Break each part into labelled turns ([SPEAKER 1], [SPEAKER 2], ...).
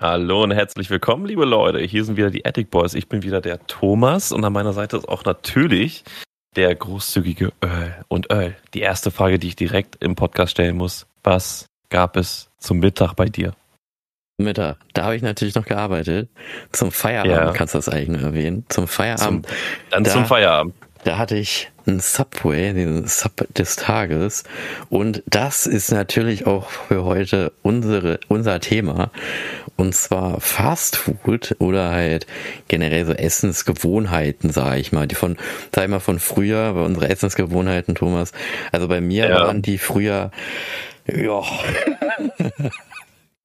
[SPEAKER 1] Hallo und herzlich willkommen, liebe Leute. Hier sind wieder die Attic Boys. Ich bin wieder der Thomas und an meiner Seite ist auch natürlich der großzügige Earl. Und Earl, die erste Frage, die ich direkt im Podcast stellen muss. Was gab es zum Mittag bei dir?
[SPEAKER 2] Mittag. Da habe ich natürlich noch gearbeitet. Zum Feierabend ja. kannst du das eigentlich nur erwähnen. Zum Feierabend.
[SPEAKER 1] Zum, dann da, zum Feierabend.
[SPEAKER 2] Da hatte ich einen Subway, den Sub des Tages. Und das ist natürlich auch für heute unsere, unser Thema. Und zwar Fast Food oder halt generell so Essensgewohnheiten, sage ich mal. Die von, sag ich mal, von früher, bei unsere Essensgewohnheiten, Thomas. Also bei mir ja. waren die früher, ja.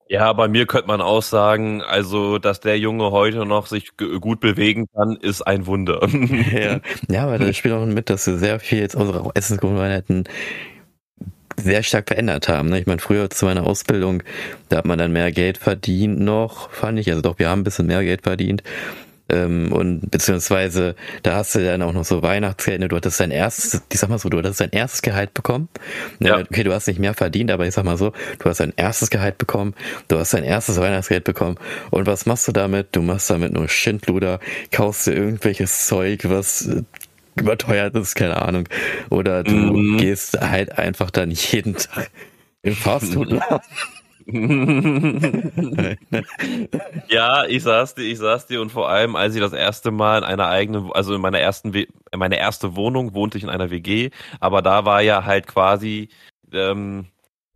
[SPEAKER 1] Ja, bei mir könnte man auch sagen, also, dass der Junge heute noch sich gut bewegen kann, ist ein Wunder.
[SPEAKER 2] Ja, ja aber da spielt auch mit, dass wir sehr viel jetzt unsere Essensgewohnheiten sehr stark verändert haben. Ne? Ich meine, früher zu meiner Ausbildung, da hat man dann mehr Geld verdient noch, fand ich. Also doch, wir haben ein bisschen mehr Geld verdient. Ähm, und beziehungsweise da hast du dann auch noch so Weihnachtsgeld, ne? du hattest dein erstes, ich sag mal so, du hattest dein erstes Gehalt bekommen. Ne? Ja. Okay, du hast nicht mehr verdient, aber ich sag mal so, du hast dein erstes Gehalt bekommen, du hast dein erstes Weihnachtsgeld bekommen. Und was machst du damit? Du machst damit nur Schindluder, kaufst dir irgendwelches Zeug, was überteuert ist, keine Ahnung. Oder du mhm. gehst halt einfach dann jeden Tag im Fastfood-Laden
[SPEAKER 1] ja, ich saß dir, ich saß dir und vor allem, als ich das erste Mal in einer eigenen, also in meiner ersten, meine erste Wohnung wohnte ich in einer WG, aber da war ja halt quasi ähm,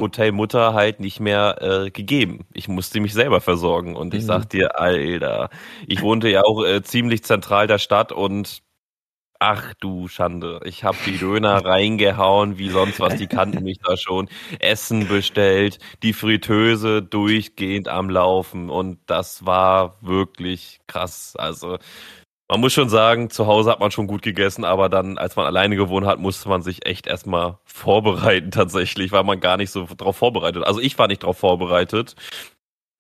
[SPEAKER 1] Hotel Mutter halt nicht mehr äh, gegeben. Ich musste mich selber versorgen und ich mhm. sag dir, Alter, ich wohnte ja auch äh, ziemlich zentral der Stadt und Ach du Schande. Ich habe die Döner reingehauen, wie sonst was. Die kannten mich da schon. Essen bestellt, die Fritteuse durchgehend am Laufen. Und das war wirklich krass. Also man muss schon sagen, zu Hause hat man schon gut gegessen, aber dann, als man alleine gewohnt hat, musste man sich echt erstmal vorbereiten tatsächlich, weil man gar nicht so drauf vorbereitet. Also ich war nicht drauf vorbereitet.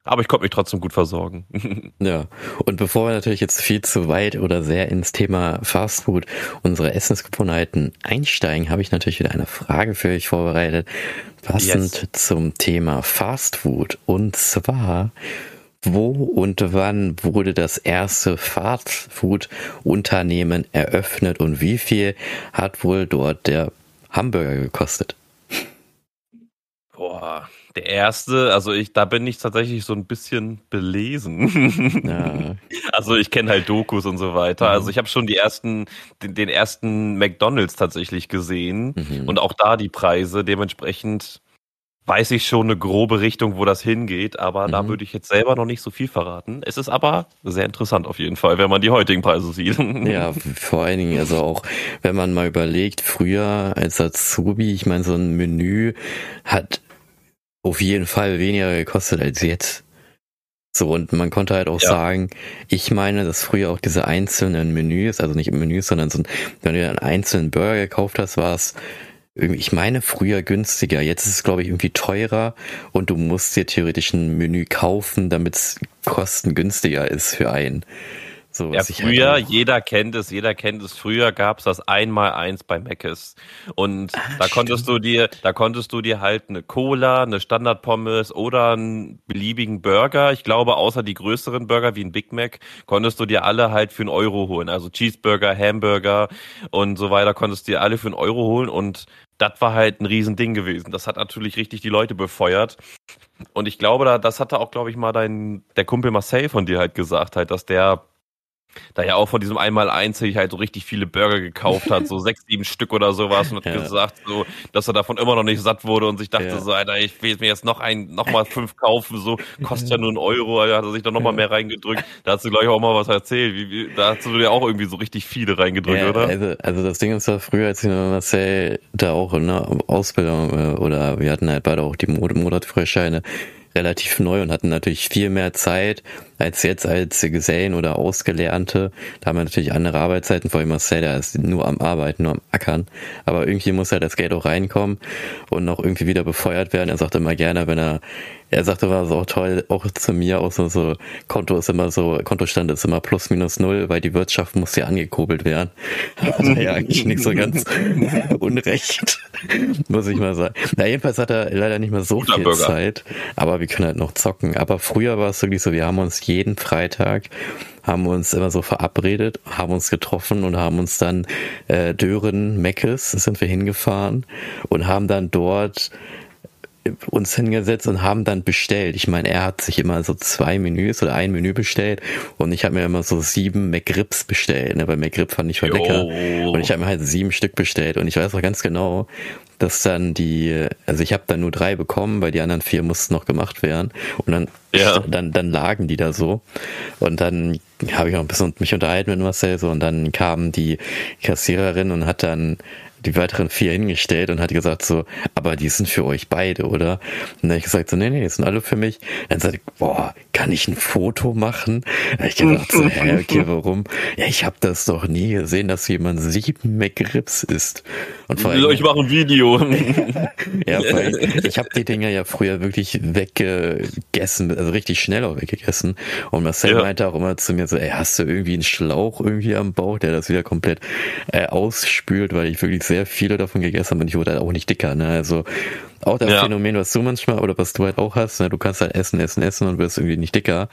[SPEAKER 1] Aber ich konnte mich trotzdem gut versorgen.
[SPEAKER 2] ja, und bevor wir natürlich jetzt viel zu weit oder sehr ins Thema Fastfood, unsere Essensgewohnheiten einsteigen, habe ich natürlich wieder eine Frage für euch vorbereitet, passend yes. zum Thema Fastfood. Und zwar, wo und wann wurde das erste Fastfood-Unternehmen eröffnet und wie viel hat wohl dort der Hamburger gekostet?
[SPEAKER 1] Boah, der erste, also ich, da bin ich tatsächlich so ein bisschen belesen. Ja. Also ich kenne halt Dokus und so weiter. Mhm. Also ich habe schon die ersten, den, den, ersten McDonalds tatsächlich gesehen mhm. und auch da die Preise. Dementsprechend weiß ich schon eine grobe Richtung, wo das hingeht, aber mhm. da würde ich jetzt selber noch nicht so viel verraten. Es ist aber sehr interessant auf jeden Fall, wenn man die heutigen Preise sieht.
[SPEAKER 2] Ja, vor allen Dingen, also auch wenn man mal überlegt, früher als Azubi, ich meine, so ein Menü hat auf jeden Fall weniger gekostet als jetzt. So, und man konnte halt auch ja. sagen, ich meine, dass früher auch diese einzelnen Menüs, also nicht Menüs, sondern so, wenn du einen einzelnen Burger gekauft hast, war es irgendwie, ich meine, früher günstiger. Jetzt ist es, glaube ich, irgendwie teurer und du musst dir theoretisch ein Menü kaufen, damit es kostengünstiger ist für einen.
[SPEAKER 1] So, ja, früher, halt jeder kennt es, jeder kennt es. Früher gab es das Einmal-Eins bei Mc's. Und ah, da konntest stimmt. du dir, da konntest du dir halt eine Cola, eine Standard-Pommes oder einen beliebigen Burger. Ich glaube, außer die größeren Burger wie ein Big Mac, konntest du dir alle halt für einen Euro holen. Also Cheeseburger, Hamburger und so weiter konntest du dir alle für einen Euro holen. Und das war halt ein Riesending gewesen. Das hat natürlich richtig die Leute befeuert. Und ich glaube, das hatte auch, glaube ich, mal dein, der Kumpel Marcel von dir halt gesagt, halt, dass der da ja auch von diesem einmal eins sich halt so richtig viele Burger gekauft hat, so sechs, sieben Stück oder sowas und hat ja. gesagt, so, dass er davon immer noch nicht satt wurde und sich dachte ja. so, Alter, ich will mir jetzt noch ein, noch mal fünf kaufen, so, kostet ja nur ein Euro, da hat er sich dann noch mal mehr reingedrückt. Da hast du gleich auch mal was erzählt. Wie, wie, da hast du dir auch irgendwie so richtig viele reingedrückt, ja, oder?
[SPEAKER 2] Also, also das Ding ist ja früher, als ich mit Marcel da auch in der Ausbildung äh, oder wir hatten halt beide auch die Monatfreischeine, relativ neu und hatten natürlich viel mehr Zeit als jetzt als Gesellen oder Ausgelernte. Da haben wir natürlich andere Arbeitszeiten, vor allem Marcel, der ist nur am Arbeiten, nur am Ackern. Aber irgendwie muss ja das Geld auch reinkommen und noch irgendwie wieder befeuert werden. Er sagt immer gerne, wenn er er sagte, war so auch toll, auch zu mir, auch so, so, Konto ist immer so, Kontostand ist immer plus minus null, weil die Wirtschaft muss ja angekurbelt werden. Hat er ja eigentlich nicht so ganz unrecht, muss ich mal sagen. Na, jedenfalls hat er leider nicht mehr so viel. Zeit, aber wir können halt noch zocken. Aber früher war es wirklich so, wir haben uns jeden Freitag haben uns immer so verabredet, haben uns getroffen und haben uns dann äh, Dören, Meckes, sind wir hingefahren und haben dann dort uns hingesetzt und haben dann bestellt. Ich meine, er hat sich immer so zwei Menüs oder ein Menü bestellt und ich habe mir immer so sieben McRibs bestellt, ne, weil McRib fand ich voll lecker. Und ich habe mir halt sieben Stück bestellt und ich weiß auch ganz genau, dass dann die, also ich habe dann nur drei bekommen, weil die anderen vier mussten noch gemacht werden. Und dann, ja. dann, dann lagen die da so. Und dann habe ich auch ein bisschen mich unterhalten mit Marcel so. Und dann kam die Kassiererin und hat dann die weiteren vier hingestellt und hat gesagt so, aber die sind für euch beide, oder? Und dann habe ich gesagt so, nee, nee, die sind alle für mich. Dann sagte ich, boah, kann ich ein Foto machen? Da habe ich gedacht so, hä, okay, warum? Ja, ich habe das doch nie gesehen, dass jemand sieben McRibs isst.
[SPEAKER 1] Und vor allem, ich mache ein Video.
[SPEAKER 2] ja, allem, ich habe die Dinger ja früher wirklich weggegessen, also richtig schnell auch weggegessen. Und Marcel ja. meinte auch immer zu mir so, ey, hast du irgendwie einen Schlauch irgendwie am Bauch, der das wieder komplett äh, ausspült, weil ich wirklich sehr viele davon gegessen und ich wurde halt auch nicht dicker. Ne? Also auch das ja. Phänomen, was du manchmal oder was du halt auch hast, ne? du kannst halt essen, essen, essen und wirst irgendwie nicht dicker.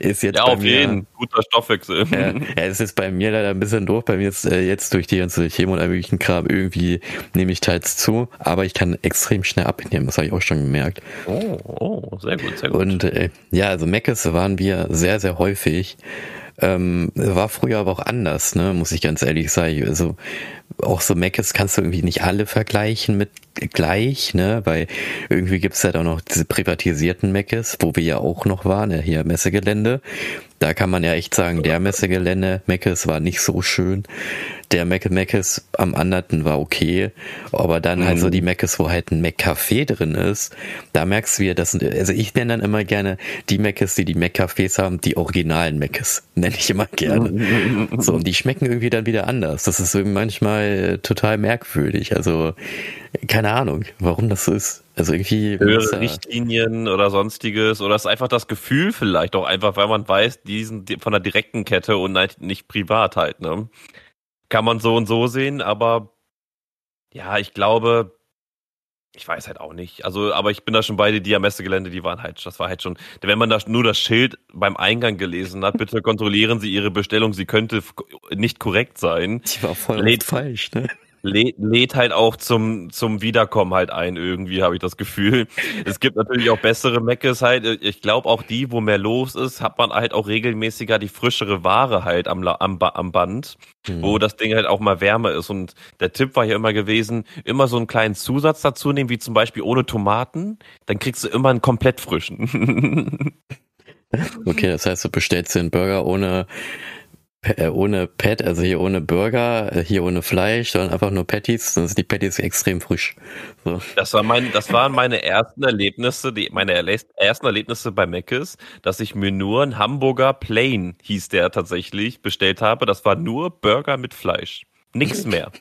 [SPEAKER 2] Ist jetzt
[SPEAKER 1] ja, auf
[SPEAKER 2] mir,
[SPEAKER 1] jeden guter Stoffwechsel.
[SPEAKER 2] Ja, ja, es ist bei mir leider ein bisschen doof. Bei mir ist äh, jetzt durch die ganze Chemo und all möglichen Kram irgendwie nehme ich teils zu, aber ich kann extrem schnell abnehmen. Das habe ich auch schon gemerkt.
[SPEAKER 1] Oh, oh, sehr gut, sehr gut.
[SPEAKER 2] Und äh, ja, also Meckes waren wir sehr, sehr häufig. Ähm, war früher aber auch anders, ne, muss ich ganz ehrlich sagen. Also auch so Meckes kannst du irgendwie nicht alle vergleichen mit gleich, ne, weil irgendwie gibt's halt auch noch diese privatisierten Meckes, wo wir ja auch noch waren, ja, hier Messegelände. Da kann man ja echt sagen, der Messegelände Meckes war nicht so schön der Meckes am anderen war okay, aber dann mhm. halt so mhm. die Meckes, wo halt ein Mac-Café drin ist, da merkst du wieder, das sind, also ich nenne dann immer gerne die Meckes, die die Mac-Cafés haben, die originalen Meckes, nenne ich immer gerne. so, und die schmecken irgendwie dann wieder anders. Das ist irgendwie manchmal total merkwürdig. Also, keine Ahnung, warum das so ist. Also irgendwie.
[SPEAKER 1] Höhere Richtlinien oder sonstiges. Oder es ist einfach das Gefühl vielleicht auch einfach, weil man weiß, die sind von der direkten Kette und halt nicht privat halt, ne? Kann man so und so sehen, aber ja, ich glaube, ich weiß halt auch nicht. Also, aber ich bin da schon bei die Messegelände, die waren halt, das war halt schon, wenn man da nur das Schild beim Eingang gelesen hat, bitte kontrollieren Sie Ihre Bestellung, sie könnte nicht korrekt sein.
[SPEAKER 2] Die war voll falsch, ne?
[SPEAKER 1] Lädt, lädt halt auch zum, zum Wiederkommen halt ein, irgendwie, habe ich das Gefühl. Es gibt natürlich auch bessere Meckes halt. Ich glaube auch die, wo mehr los ist, hat man halt auch regelmäßiger die frischere Ware halt am, am, am Band, mhm. wo das Ding halt auch mal wärmer ist. Und der Tipp war ja immer gewesen, immer so einen kleinen Zusatz dazu nehmen, wie zum Beispiel ohne Tomaten, dann kriegst du immer einen komplett frischen.
[SPEAKER 2] okay, das heißt, du bestellst den Burger ohne ohne Pet, also hier ohne Burger, äh, hier ohne Fleisch, sondern einfach nur Patties, dann sind die Patties extrem frisch.
[SPEAKER 1] So. Das war mein, das waren meine ersten Erlebnisse, die, meine ersten Erlebnisse bei Mc's, dass ich mir nur einen Hamburger Plain, hieß der tatsächlich, bestellt habe. Das war nur Burger mit Fleisch. Nichts mehr.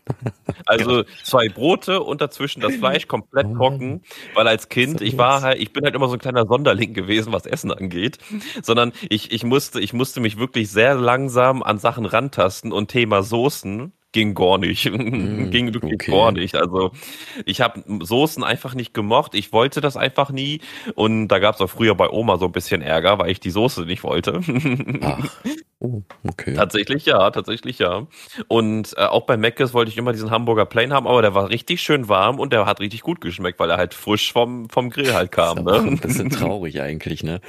[SPEAKER 1] Also zwei Brote und dazwischen das Fleisch komplett oh trocken, weil als Kind, ich war halt, ich bin halt immer so ein kleiner Sonderling gewesen, was Essen angeht, sondern ich, ich musste, ich musste mich wirklich sehr langsam an Sachen rantasten und Thema Soßen ging gar nicht. Mm, ging wirklich okay. gar nicht. Also ich habe Soßen einfach nicht gemocht. Ich wollte das einfach nie. Und da gab es auch früher bei Oma so ein bisschen Ärger, weil ich die Soße nicht wollte. Ach. Oh, okay. Tatsächlich ja, tatsächlich ja. Und äh, auch bei Mc's wollte ich immer diesen Hamburger Plain haben, aber der war richtig schön warm und der hat richtig gut geschmeckt, weil er halt frisch vom, vom Grill halt kam.
[SPEAKER 2] Das ist ne? Ein bisschen traurig eigentlich, ne?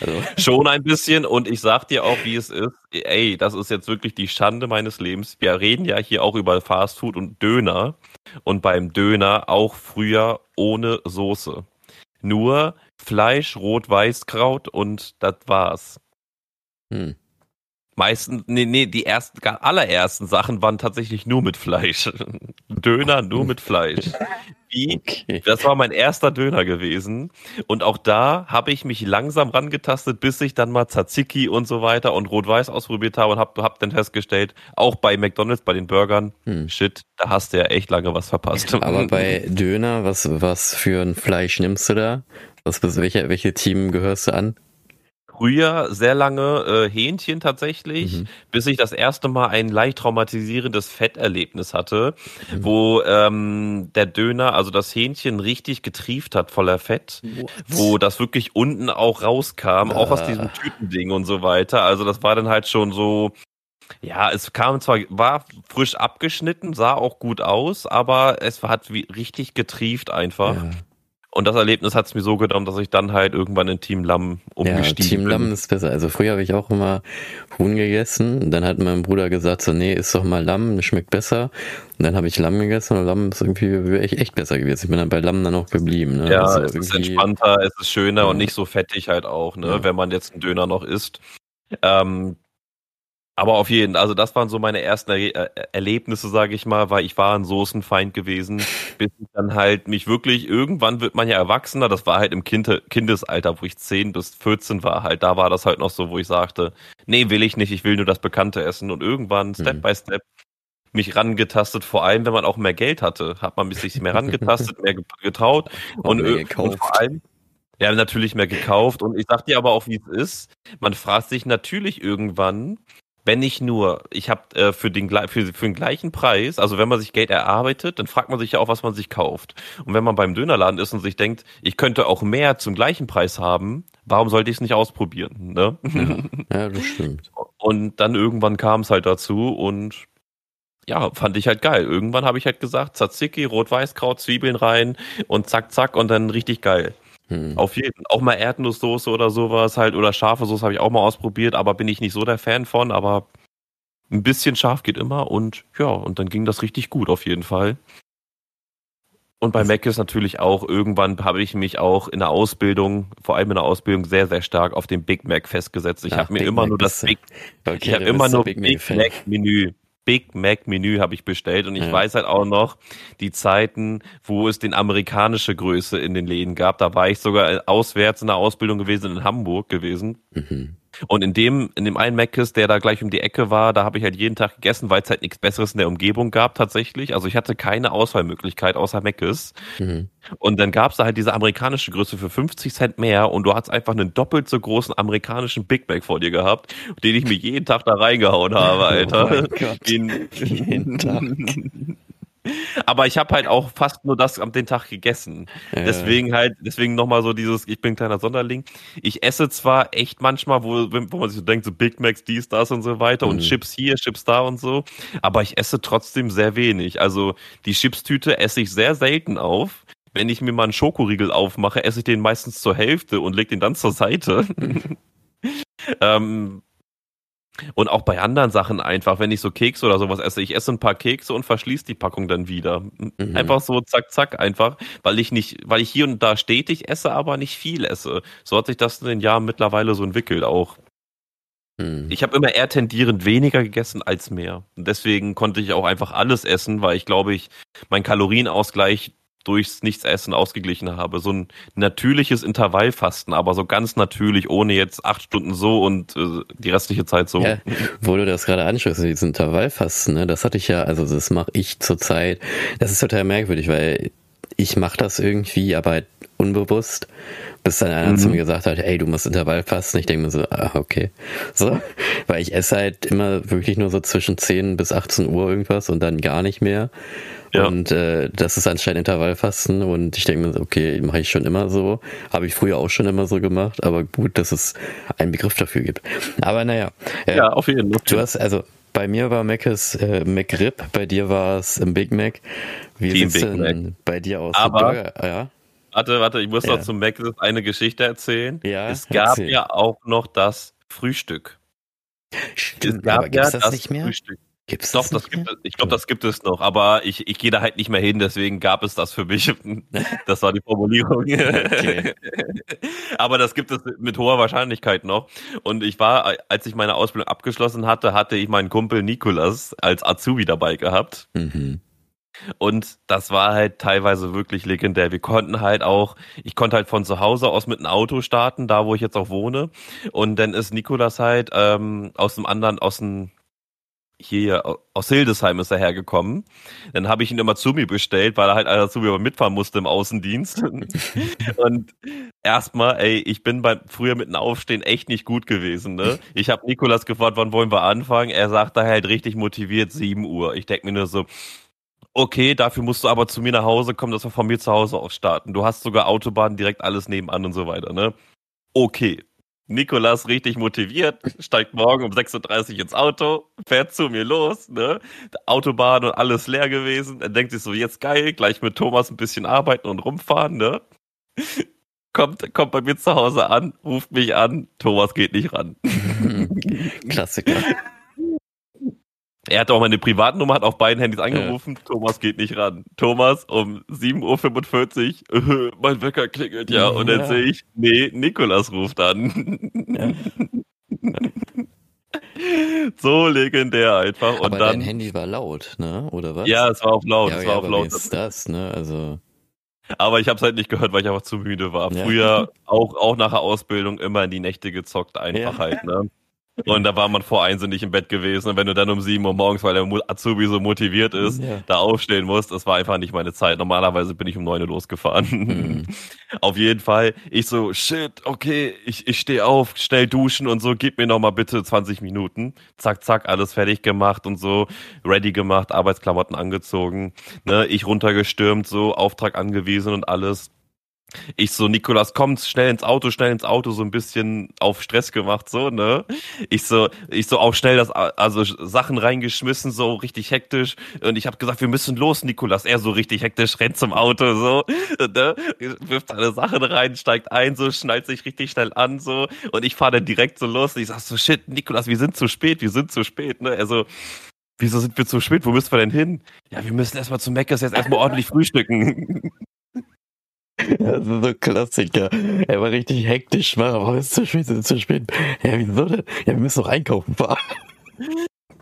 [SPEAKER 1] Also. Schon ein bisschen und ich sag dir auch, wie es ist. Ey, das ist jetzt wirklich die Schande meines Lebens. Wir reden ja hier auch über Fastfood und Döner und beim Döner auch früher ohne Soße. Nur Fleisch, Rot-Weiß-Kraut und das war's. Hm. Meistens, nee, nee, die ersten, allerersten Sachen waren tatsächlich nur mit Fleisch. Döner nur mit Fleisch. Wie, okay. Das war mein erster Döner gewesen. Und auch da habe ich mich langsam rangetastet, bis ich dann mal Tzatziki und so weiter und Rot-Weiß ausprobiert habe und habe hab dann festgestellt, auch bei McDonalds, bei den Burgern, hm. shit, da hast du ja echt lange was verpasst.
[SPEAKER 2] Aber bei Döner, was, was für ein Fleisch nimmst du da? Was, welche, welche Team gehörst du an?
[SPEAKER 1] Früher sehr lange äh, Hähnchen tatsächlich, mhm. bis ich das erste Mal ein leicht traumatisierendes Fetterlebnis hatte, mhm. wo ähm, der Döner, also das Hähnchen richtig getrieft hat voller Fett, What? wo das wirklich unten auch rauskam, ah. auch aus diesem ah. Tütending und so weiter. Also das war dann halt schon so, ja, es kam zwar, war frisch abgeschnitten, sah auch gut aus, aber es hat wie richtig getrieft einfach. Ja. Und das Erlebnis hat es mir so genommen, dass ich dann halt irgendwann in Team Lamm umgestiegen
[SPEAKER 2] ja, Team Lamm ist besser. Also früher habe ich auch immer Huhn gegessen. Dann hat mein Bruder gesagt, so nee, ist doch mal Lamm, schmeckt besser. Und dann habe ich Lamm gegessen und Lamm ist irgendwie echt, echt besser gewesen. Ich bin dann bei Lamm dann auch geblieben.
[SPEAKER 1] Ne? Ja, also es ist entspannter, es ist schöner ja. und nicht so fettig halt auch, ne? Ja. wenn man jetzt einen Döner noch isst. Ähm, aber auf jeden, also das waren so meine ersten er äh, Erlebnisse, sage ich mal, weil ich war ein Soßenfeind gewesen, bis ich dann halt mich wirklich, irgendwann wird man ja erwachsener, das war halt im kind Kindesalter, wo ich 10 bis 14 war, halt, da war das halt noch so, wo ich sagte, nee, will ich nicht, ich will nur das Bekannte essen und irgendwann, Step mhm. by Step, mich rangetastet, vor allem, wenn man auch mehr Geld hatte, hat man sich mehr rangetastet, mehr getraut und, und vor allem, ja, natürlich mehr gekauft und ich sag dir aber auch, wie es ist, man fragt sich natürlich irgendwann, wenn ich nur, ich habe äh, für, den, für, für den gleichen Preis, also wenn man sich Geld erarbeitet, dann fragt man sich ja auch, was man sich kauft. Und wenn man beim Dönerladen ist und sich denkt, ich könnte auch mehr zum gleichen Preis haben, warum sollte ich es nicht ausprobieren? Ne?
[SPEAKER 2] Ja, ja, das stimmt.
[SPEAKER 1] Und dann irgendwann kam es halt dazu und ja, fand ich halt geil. Irgendwann habe ich halt gesagt, Tzatziki, Rot-Weiß-Kraut, Zwiebeln rein und zack, zack und dann richtig geil. Hm. Auf jeden. Auch mal Erdnusssoße oder sowas halt oder scharfe Soße habe ich auch mal ausprobiert, aber bin ich nicht so der Fan von, aber ein bisschen scharf geht immer und ja, und dann ging das richtig gut auf jeden Fall. Und bei Mac ist natürlich auch, irgendwann habe ich mich auch in der Ausbildung, vor allem in der Ausbildung, sehr, sehr stark auf den Big Mac festgesetzt. Ich habe mir Big immer Mac nur das Big, okay, ich habe immer nur Big, Big Mac Menü Big Mac Menü habe ich bestellt und ich ja. weiß halt auch noch die Zeiten, wo es den amerikanische Größe in den Läden gab. Da war ich sogar auswärts in der Ausbildung gewesen in Hamburg gewesen. Mhm. Und in dem, in dem einen Meckes, der da gleich um die Ecke war, da habe ich halt jeden Tag gegessen, weil es halt nichts Besseres in der Umgebung gab tatsächlich. Also ich hatte keine Auswahlmöglichkeit außer Meckes. Mhm. Und dann gab es da halt diese amerikanische Größe für 50 Cent mehr und du hast einfach einen doppelt so großen amerikanischen Big Mac vor dir gehabt, den ich mir jeden Tag da reingehauen habe, oh Alter. Oh mein Gott. Den, jeden Tag. Aber ich habe halt auch fast nur das am den Tag gegessen. Ja. Deswegen halt, deswegen nochmal so dieses, ich bin ein kleiner Sonderling. Ich esse zwar echt manchmal, wo, wo man sich so denkt, so Big Macs, dies, das und so weiter mhm. und Chips hier, Chips da und so, aber ich esse trotzdem sehr wenig. Also die Chipstüte esse ich sehr selten auf. Wenn ich mir mal einen Schokoriegel aufmache, esse ich den meistens zur Hälfte und leg den dann zur Seite. ähm, und auch bei anderen Sachen einfach, wenn ich so Kekse oder sowas esse, ich esse ein paar Kekse und verschließe die Packung dann wieder. Mhm. Einfach so zack, zack, einfach, weil ich nicht, weil ich hier und da stetig esse, aber nicht viel esse. So hat sich das in den Jahren mittlerweile so entwickelt auch. Mhm. Ich habe immer eher tendierend weniger gegessen als mehr. Und deswegen konnte ich auch einfach alles essen, weil ich glaube ich, mein Kalorienausgleich durchs Nichtsessen ausgeglichen habe. So ein natürliches Intervallfasten, aber so ganz natürlich, ohne jetzt acht Stunden so und äh, die restliche Zeit so. Ja,
[SPEAKER 2] wo du das gerade anschaust, dieses Intervallfasten, ne, das hatte ich ja, also das mache ich zurzeit. Das ist total merkwürdig, weil ich mache das irgendwie, aber unbewusst, bis dann einer mhm. zu mir gesagt hat, ey, du musst Intervallfasten. Ich denke mir so, ah, okay. So, weil ich esse halt immer wirklich nur so zwischen 10 bis 18 Uhr irgendwas und dann gar nicht mehr. Ja. Und äh, das ist anscheinend Intervallfasten und ich denke mir, okay, mache ich schon immer so. Habe ich früher auch schon immer so gemacht, aber gut, dass es einen Begriff dafür gibt. Aber naja.
[SPEAKER 1] Äh, ja, auf jeden Fall.
[SPEAKER 2] Du hast, also bei mir war Mc's äh, McRib, bei dir war es im Big Mac. Wie sieht es denn Mac. bei dir aus?
[SPEAKER 1] Aber, ja? Warte, warte, ich muss ja. noch zum Mac eine Geschichte erzählen. Ja, es gab erzähl. ja auch noch das Frühstück.
[SPEAKER 2] Stimmt, es gab aber ja das, das nicht mehr? Frühstück.
[SPEAKER 1] Gibt's das Doch, das gibt es, ich glaube, das gibt es noch, aber ich, ich gehe da halt nicht mehr hin, deswegen gab es das für mich. Das war die Formulierung. Okay. aber das gibt es mit hoher Wahrscheinlichkeit noch. Und ich war, als ich meine Ausbildung abgeschlossen hatte, hatte ich meinen Kumpel Nikolas als Azubi dabei gehabt. Mhm. Und das war halt teilweise wirklich legendär. Wir konnten halt auch, ich konnte halt von zu Hause aus mit einem Auto starten, da wo ich jetzt auch wohne. Und dann ist Nikolas halt ähm, aus dem anderen, aus dem hier aus Hildesheim ist er hergekommen. Dann habe ich ihn immer zu mir bestellt, weil er halt einer zu mir mitfahren musste im Außendienst. und erstmal, ey, ich bin beim früher mit dem Aufstehen echt nicht gut gewesen. Ne? Ich habe Nikolas gefragt, wann wollen wir anfangen? Er sagt da halt richtig motiviert 7 Uhr. Ich denke mir nur so, okay, dafür musst du aber zu mir nach Hause kommen, dass wir von mir zu Hause aus starten. Du hast sogar Autobahn direkt alles nebenan und so weiter, ne? Okay, Nikolas richtig motiviert, steigt morgen um 6.30 Uhr ins Auto, fährt zu mir los, ne? Autobahn und alles leer gewesen. Er denkt sich so, jetzt geil, gleich mit Thomas ein bisschen arbeiten und rumfahren, ne? Kommt, kommt bei mir zu Hause an, ruft mich an, Thomas geht nicht ran.
[SPEAKER 2] Klassiker.
[SPEAKER 1] Er hat auch meine Privatnummer, hat auf beiden Handys angerufen. Ja. Thomas geht nicht ran. Thomas um 7.45 Uhr, mein Wecker klingelt ja. Und dann ja. sehe ich, nee, Nikolas ruft an. Ja. so legendär einfach. Und
[SPEAKER 2] aber
[SPEAKER 1] dann,
[SPEAKER 2] dein Handy war laut, ne? Oder was?
[SPEAKER 1] Ja, es war auf laut.
[SPEAKER 2] Ja,
[SPEAKER 1] es war auf laut.
[SPEAKER 2] ist das, ne? Also.
[SPEAKER 1] Aber ich habe es halt nicht gehört, weil ich einfach zu müde war. Früher auch auch nach der Ausbildung immer in die Nächte gezockt, einfach halt, ne? Und da war man vor eins und nicht im Bett gewesen. Und wenn du dann um sieben Uhr morgens, weil der Azubi so motiviert ist, ja. da aufstehen musst, das war einfach nicht meine Zeit. Normalerweise bin ich um neun Uhr losgefahren. Mhm. auf jeden Fall. Ich so, shit, okay, ich, ich stehe auf, schnell duschen und so, gib mir noch mal bitte 20 Minuten. Zack, zack, alles fertig gemacht und so, ready gemacht, Arbeitsklamotten angezogen, ne, ich runtergestürmt, so, Auftrag angewiesen und alles ich so, Nikolas, komm schnell ins Auto, schnell ins Auto, so ein bisschen auf Stress gemacht, so, ne? Ich so, ich so auch schnell das, also Sachen reingeschmissen, so richtig hektisch. Und ich habe gesagt, wir müssen los, Nikolas. Er so richtig hektisch rennt zum Auto, so, ne? Wirft seine Sachen rein, steigt ein, so, schnallt sich richtig schnell an, so. Und ich fahre dann direkt so los. Und ich sag so, shit, Nikolas, wir sind zu spät, wir sind zu spät, ne? Er so, wieso sind wir zu spät? Wo müssen wir denn hin? Ja, wir müssen erstmal zu Meckes jetzt erstmal ordentlich frühstücken.
[SPEAKER 2] Das ist so Klassiker. Er war richtig hektisch, war, es ist zu spät, ist zu spät. Ja, wieso denn? Ja, wir müssen noch einkaufen fahren.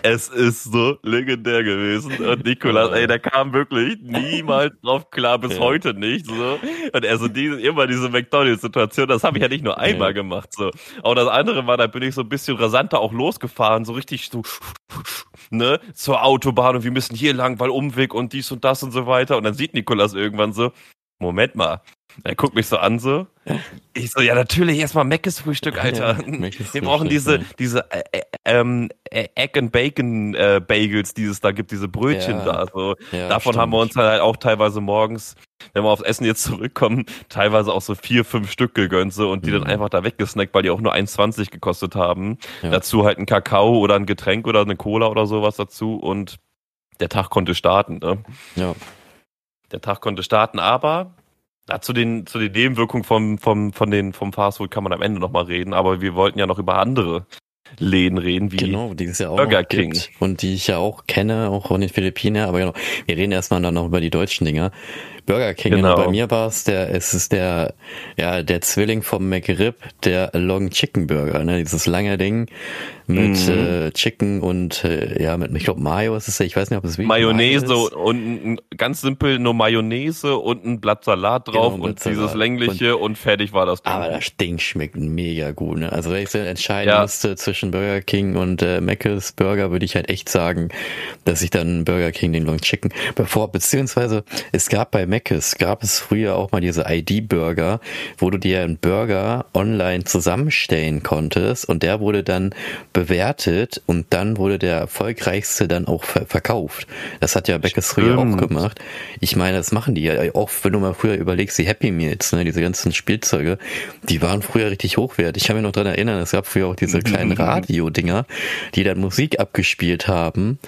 [SPEAKER 1] Es ist so legendär gewesen. Und Nikolas, ey, der kam wirklich niemals drauf klar, bis ja. heute nicht. So. Und er so diese, immer diese McDonalds-Situation, das habe ich ja nicht nur einmal ja. gemacht. So. Aber das andere war, da bin ich so ein bisschen rasanter auch losgefahren, so richtig so, ne, zur Autobahn und wir müssen hier lang, weil Umweg und dies und das und so weiter. Und dann sieht Nikolas irgendwann so, Moment mal. Er guckt mich so an so. Ich so, ja natürlich erstmal Meckes Frühstück, Alter. Ja, Wir brauchen diese, ja. diese äh, äh, ähm, äh, Egg and Bacon äh, Bagels, die es da gibt, diese Brötchen ja. da. So. Davon stimmt. haben wir uns halt auch teilweise morgens, wenn wir aufs Essen jetzt zurückkommen, teilweise auch so vier, fünf Stück gegönnt so und die mhm. dann einfach da weggesnackt, weil die auch nur 1,20 gekostet haben. Dazu halt ein Kakao oder ein Getränk oder eine Cola oder sowas dazu und der Tag konnte starten. Ne?
[SPEAKER 2] Ja.
[SPEAKER 1] Der Tag konnte starten, aber ja, zu den, zu den Nebenwirkungen vom, vom, von den, vom Fastfood kann man am Ende nochmal reden, aber wir wollten ja noch über andere Läden reden, wie
[SPEAKER 2] genau, die es ja auch Burger King. Und die ich ja auch kenne, auch von den Philippinen, aber genau, wir reden erstmal dann noch über die deutschen Dinger. Burger King, genau. bei mir war es der, es ist der, ja, der Zwilling vom McRib, der Long Chicken Burger, ne, dieses lange Ding mit mhm. äh, Chicken und äh, ja, mit, ich glaube Mayo ist es, ich weiß nicht, ob es
[SPEAKER 1] wie Mayonnaise ist. und ganz simpel nur Mayonnaise und ein Blatt Salat drauf genau, und dieses längliche und, und, fertig war das.
[SPEAKER 2] Ding. Aber das Ding schmeckt mega gut, ne? Also wenn ich entscheiden ja. müsste zwischen Burger King und äh, Mc's Burger, würde ich halt echt sagen, dass ich dann Burger King den Long Chicken bevor beziehungsweise es gab bei Mc's gab es früher auch mal diese ID Burger, wo du dir einen Burger online zusammenstellen konntest und der wurde dann bewertet und dann wurde der erfolgreichste dann auch ver verkauft. Das hat ja Beckes früher auch gemacht. Ich meine, das machen die ja auch, wenn du mal früher überlegst, die Happy Meals, ne, diese ganzen Spielzeuge, die waren früher richtig hochwertig. Ich kann mich noch dran erinnern, es gab früher auch diese kleinen Radio-Dinger, die dann Musik abgespielt haben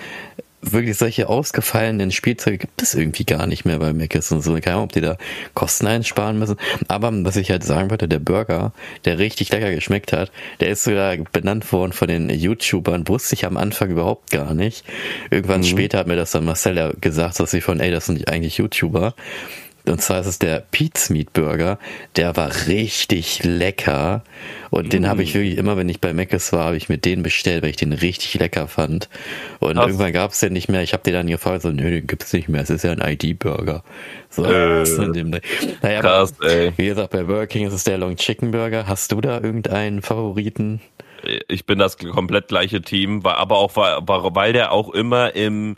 [SPEAKER 2] wirklich solche ausgefallenen Spielzeuge gibt es irgendwie gar nicht mehr bei Mc's und so. Keine Ahnung, ob die da Kosten einsparen müssen. Aber was ich halt sagen wollte, der Burger, der richtig lecker geschmeckt hat, der ist sogar benannt worden von den YouTubern. Wusste ich am Anfang überhaupt gar nicht. Irgendwann mhm. später hat mir das dann Marcella gesagt, dass sie von, ey, das sind eigentlich YouTuber. Und zwar ist es der Pete's Meat Burger. Der war richtig lecker. Und mm. den habe ich wirklich immer, wenn ich bei Mc's war, habe ich mir den bestellt, weil ich den richtig lecker fand. Und Krass. irgendwann gab es den nicht mehr. Ich habe den dann gefragt, so, nö, den gibt's nicht mehr. Es ist ja ein ID-Burger. So, äh, naja, Krass, aber, ey. Wie gesagt, bei Burger King ist es der Long Chicken Burger. Hast du da irgendeinen Favoriten?
[SPEAKER 1] Ich bin das komplett gleiche Team, aber auch weil der auch immer im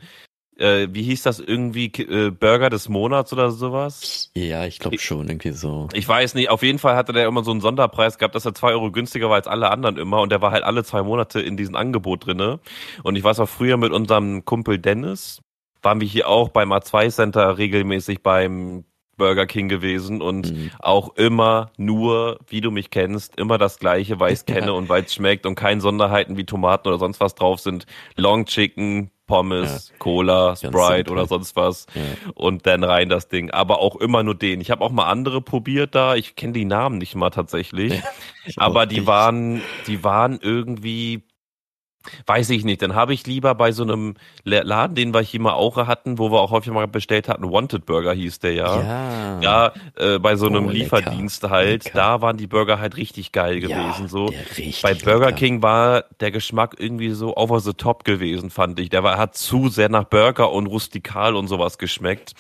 [SPEAKER 1] äh, wie hieß das irgendwie, äh, Burger des Monats oder sowas?
[SPEAKER 2] Ja, ich glaube schon, irgendwie so.
[SPEAKER 1] Ich weiß nicht, auf jeden Fall hatte der immer so einen Sonderpreis gehabt, dass er zwei Euro günstiger war als alle anderen immer und der war halt alle zwei Monate in diesem Angebot drinne. Und ich weiß auch früher mit unserem Kumpel Dennis, waren wir hier auch beim A2 Center regelmäßig beim Burger King gewesen und mhm. auch immer nur, wie du mich kennst, immer das gleiche, weil ich es kenne und weil es schmeckt und keine Sonderheiten wie Tomaten oder sonst was drauf sind. Long Chicken, Pommes, ja. Cola, Sprite oder sonst was ja. und dann rein das Ding. Aber auch immer nur den. Ich habe auch mal andere probiert da. Ich kenne die Namen nicht mal tatsächlich. Aber die waren, die waren irgendwie Weiß ich nicht. Dann habe ich lieber bei so einem Laden, den wir hier mal auch hatten, wo wir auch häufig mal bestellt hatten, Wanted Burger hieß der ja. Ja. Ja, äh, bei so einem oh, Lieferdienst halt. Lecker. Da waren die Burger halt richtig geil gewesen. Ja, so. Bei Burger lecker. King war der Geschmack irgendwie so over the top gewesen, fand ich. Der war, hat zu sehr nach Burger und rustikal und sowas geschmeckt.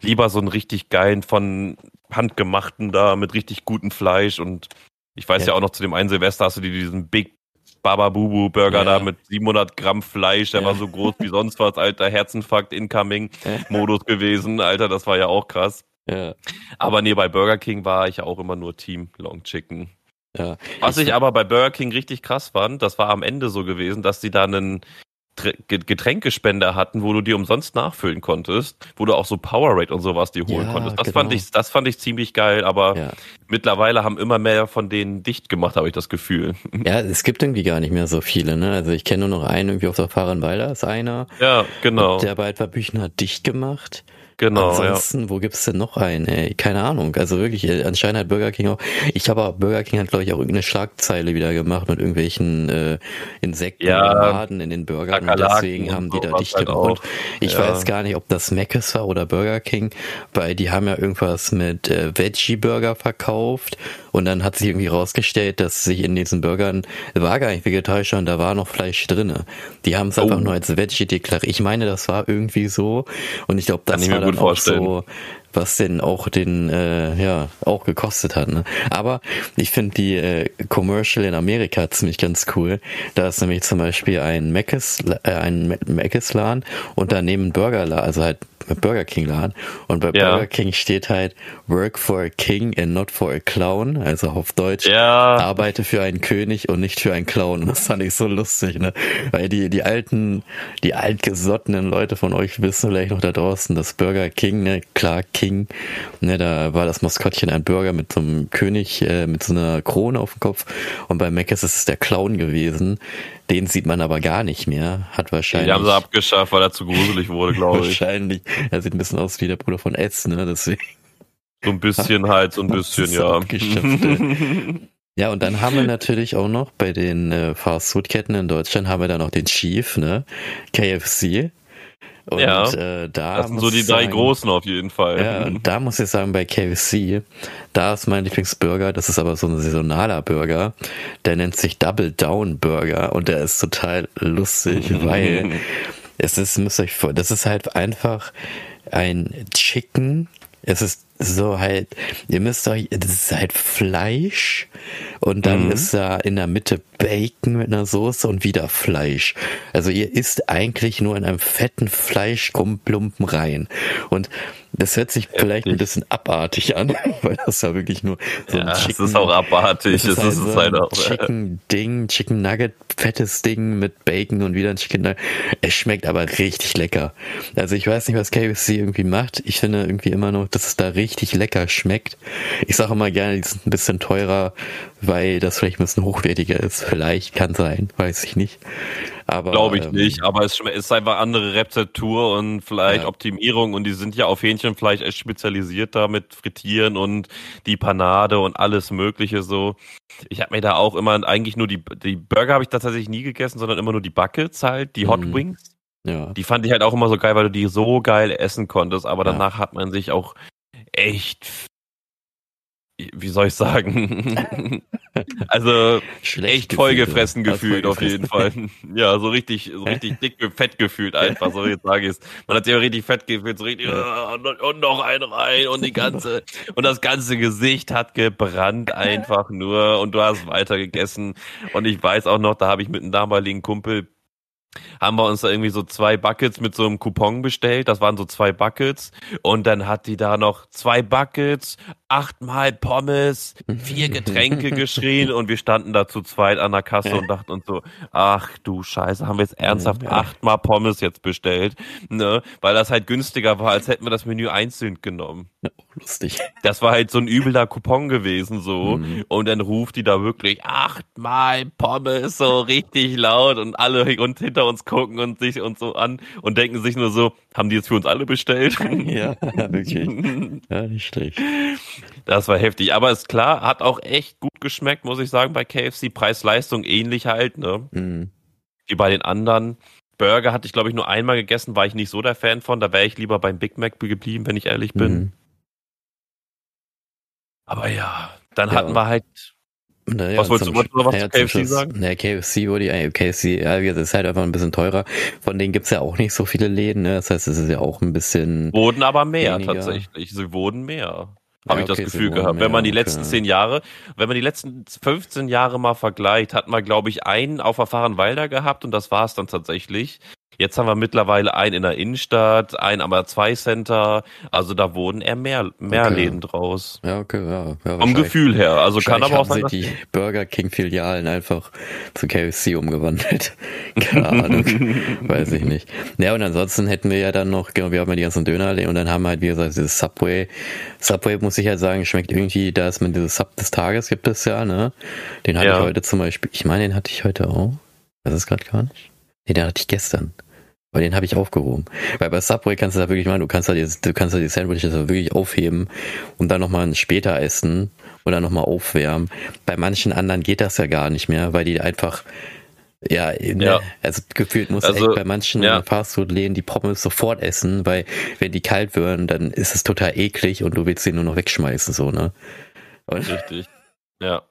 [SPEAKER 1] Lieber so einen richtig geilen von handgemachten da mit richtig gutem Fleisch und ich weiß ja. ja auch noch zu dem einen Silvester hast du dir diesen Big Baba Bubu Burger ja. da mit 700 Gramm Fleisch, der ja. war so groß wie sonst was, alter Herzinfarkt incoming Modus gewesen, alter, das war ja auch krass. Ja. Aber nee, bei Burger King war ich auch immer nur Team Long Chicken. Ja. Was ich, ich aber bei Burger King richtig krass fand, das war am Ende so gewesen, dass sie da einen Getränkespender hatten, wo du die umsonst nachfüllen konntest, wo du auch so Powerade und sowas dir holen ja, konntest. Das genau. fand ich, das fand ich ziemlich geil, aber ja. mittlerweile haben immer mehr von denen dicht gemacht, habe ich das Gefühl.
[SPEAKER 2] Ja, es gibt irgendwie gar nicht mehr so viele, ne? Also ich kenne nur noch einen irgendwie auf der Fahrenweiler ist einer.
[SPEAKER 1] Ja, genau.
[SPEAKER 2] Der bei Büchner hat dicht gemacht.
[SPEAKER 1] Genau.
[SPEAKER 2] Ansonsten, ja. wo gibt's denn noch einen? Ey? Keine Ahnung. Also wirklich, äh, anscheinend hat Burger King auch. Ich habe auch Burger King hat glaube ich auch irgendeine Schlagzeile wieder gemacht mit irgendwelchen äh, Insekten ja, Maden in den Burgern und deswegen haben die da dicht halt gemacht. Ich ja. weiß gar nicht, ob das Mc's war oder Burger King, weil die haben ja irgendwas mit äh, Veggie Burger verkauft und dann hat sich irgendwie rausgestellt, dass sich in diesen Burgern war gar nicht vegetarisch und da war noch Fleisch drinne. Die haben es oh. einfach nur als Veggie deklariert. Ich meine, das war irgendwie so und ich glaube, das war gut vorstellen. So, was denn auch den, äh, ja, auch gekostet hat. Ne? Aber ich finde die äh, Commercial in Amerika ziemlich ganz cool. Da ist nämlich zum Beispiel ein Mc's, äh, ein Mc's Laden und daneben Burger Laden, also halt Burger King Laden. Und bei ja. Burger King steht halt Work for a King and not for a Clown. Also auf Deutsch, ja. arbeite für einen König und nicht für einen Clown. Das fand ich so lustig, ne? Weil die, die alten, die altgesottenen Leute von euch wissen vielleicht noch da draußen, dass Burger King, ne, klar King, ne, da war das Maskottchen ein Burger mit so einem König, äh, mit so einer Krone auf dem Kopf. Und bei Mac ist es der Clown gewesen. Den sieht man aber gar nicht mehr. Hat wahrscheinlich. Die
[SPEAKER 1] haben sie abgeschafft, weil er zu gruselig wurde, glaube
[SPEAKER 2] ich. Wahrscheinlich. Er sieht ein bisschen aus wie der Bruder von S, ne? Deswegen.
[SPEAKER 1] So ein bisschen halt, so ein bisschen, ja.
[SPEAKER 2] ja, und dann haben wir natürlich auch noch bei den äh, Fastfood-Ketten in Deutschland haben wir da noch den Chief, ne? KFC.
[SPEAKER 1] Und ja, äh, da das sind so die drei sagen, großen auf jeden Fall.
[SPEAKER 2] Ja, und da muss ich sagen, bei KFC, da ist mein Lieblingsburger, das ist aber so ein saisonaler Burger, der nennt sich Double Down Burger und der ist total lustig, weil es ist, müsst ihr euch vor, das ist halt einfach ein Chicken, es ist so halt, ihr müsst euch, das ist halt Fleisch und dann mhm. ist da in der Mitte Bacon mit einer Soße und wieder Fleisch. Also ihr isst eigentlich nur in einem fetten Fleischklumpen rein. Und das hört sich vielleicht ein bisschen abartig an, weil das ja wirklich nur so
[SPEAKER 1] ein Chicken. Das ist auch abartig. Das ist, halt, so
[SPEAKER 2] halt auch. Chicken Ding, Chicken Nugget, fettes Ding mit Bacon und wieder ein Chicken Nugget. Es schmeckt aber richtig lecker. Also ich weiß nicht, was KFC irgendwie macht. Ich finde irgendwie immer noch, dass es da richtig lecker schmeckt. Ich sage immer gerne, die sind ein bisschen teurer, weil das vielleicht ein bisschen hochwertiger ist. Vielleicht kann sein, weiß ich nicht. Aber
[SPEAKER 1] Glaube ich
[SPEAKER 2] ähm,
[SPEAKER 1] nicht, aber es ist einfach andere Rezeptur und vielleicht
[SPEAKER 2] Ja.
[SPEAKER 1] Optimierung und die sind ja auf Hähnchenfleisch echt spezialisiert da mit Frittieren und die Panade und alles Mögliche so. Ich habe mir da auch immer eigentlich nur die, die Burger habe ich tatsächlich nie gegessen, sondern immer nur die Buckets halt, die Hot
[SPEAKER 2] Mhm.
[SPEAKER 1] Wings.
[SPEAKER 2] Ja.
[SPEAKER 1] Die fand ich halt auch immer so geil, weil du die so geil essen konntest, aber
[SPEAKER 2] Ja.
[SPEAKER 1] danach hat man sich auch echt, wie soll ich sagen, also
[SPEAKER 2] Schlecht
[SPEAKER 1] echt vollgefressen
[SPEAKER 2] gefühlt,
[SPEAKER 1] gefühlt, auf jeden Fall. Ja, so richtig, so richtig dick fett gefühlt einfach, so jetzt sage ich es. Man hat sich ja richtig fett gefühlt, so richtig. "Ah, und, und noch ein rein und die ganze, und das ganze Gesicht hat gebrannt einfach nur und du hast weiter gegessen. Und ich weiß auch noch, da habe ich mit einem damaligen Kumpel haben wir uns da irgendwie so zwei Buckets mit so einem Coupon bestellt. Das waren so zwei Buckets. Und dann hat die da noch zwei Buckets, achtmal Pommes, vier Getränke geschrien und wir standen da zu zweit an der Kasse und dachten uns so, ach du Scheiße, haben wir jetzt ernsthaft achtmal Pommes jetzt bestellt? Ne? Weil das halt günstiger war, als hätten wir das Menü einzeln genommen.
[SPEAKER 2] Lustig.
[SPEAKER 1] Das war halt so ein übler Coupon gewesen, so.
[SPEAKER 2] Mhm.
[SPEAKER 1] Und dann ruft die da wirklich achtmal Pommes so richtig laut und alle und hinter uns gucken und sich uns so an und denken sich nur so, haben die jetzt für uns alle bestellt?
[SPEAKER 2] Ja, wirklich. Ja, nicht schlecht.
[SPEAKER 1] Das war heftig. Aber ist klar, hat auch echt gut geschmeckt, muss ich sagen, bei KFC. Preis-Leistung ähnlich halt, ne?
[SPEAKER 2] Mhm.
[SPEAKER 1] Wie bei den anderen. Burger hatte ich, glaube ich, nur einmal gegessen, war ich nicht so der Fan von. Da wäre ich lieber beim Big Mac geblieben, wenn ich ehrlich bin.
[SPEAKER 2] Mhm.
[SPEAKER 1] Aber ja, dann
[SPEAKER 2] Ja.
[SPEAKER 1] hatten wir halt
[SPEAKER 2] Naja,
[SPEAKER 1] Was wolltest du- noch was
[SPEAKER 2] Sch-
[SPEAKER 1] zu KFC
[SPEAKER 2] Schluss-
[SPEAKER 1] sagen?
[SPEAKER 2] Naja, KFC wurde ja, KFC, ja, gesagt, ist halt einfach ein bisschen teurer. Von denen gibt's ja auch nicht so viele Läden, ne? Das heißt, es ist ja auch ein bisschen.
[SPEAKER 1] Wurden aber mehr
[SPEAKER 2] Weniger.
[SPEAKER 1] tatsächlich. Sie wurden mehr.
[SPEAKER 2] Ja,
[SPEAKER 1] Habe ich
[SPEAKER 2] okay,
[SPEAKER 1] das Gefühl gehabt. Wenn man die
[SPEAKER 2] mehr,
[SPEAKER 1] letzten
[SPEAKER 2] okay.
[SPEAKER 1] zehn Jahre, wenn man die letzten 15 Jahre mal vergleicht, hat man, glaube ich, einen auf der Fahrenwalder gehabt und das war es dann tatsächlich. Jetzt haben wir mittlerweile einen in der Innenstadt, einen am A2-Center. Also da wurden eher mehr, mehr
[SPEAKER 2] Okay.
[SPEAKER 1] Läden draus.
[SPEAKER 2] Ja, okay, ja. ja
[SPEAKER 1] Vom Gefühl her. Also kann aber auch sein, dass
[SPEAKER 2] die Burger King Filialen einfach zu KFC umgewandelt. Keine Ahnung. Weiß ich nicht. Ja, und ansonsten hätten wir ja dann noch, genau, wir haben ja die ganzen Dönerläden und dann haben wir halt, wie gesagt, dieses Subway. Subway, muss ich halt sagen, schmeckt irgendwie, da es mit dieses Sub des Tages gibt es ja, ne? Den hatte
[SPEAKER 1] Ja.
[SPEAKER 2] ich heute zum Beispiel, ich meine, den hatte ich heute auch. Das ist gerade gar nicht. Nee, den hatte ich gestern. Aber den habe ich aufgehoben. Weil bei Subway kannst du da wirklich machen, du kannst da die, du kannst da die Sandwiches da wirklich aufheben und dann nochmal später essen oder nochmal aufwärmen. Bei manchen anderen geht das ja gar nicht mehr, weil die einfach, ja, ne,
[SPEAKER 1] Ja.
[SPEAKER 2] also gefühlt muss
[SPEAKER 1] Also,
[SPEAKER 2] echt bei manchen
[SPEAKER 1] ja.
[SPEAKER 2] Fastfood-Läden die Pommes sofort essen, weil wenn die kalt würden, dann ist es total eklig und du willst sie nur noch wegschmeißen, so, ne? Und,
[SPEAKER 1] Richtig. Ja.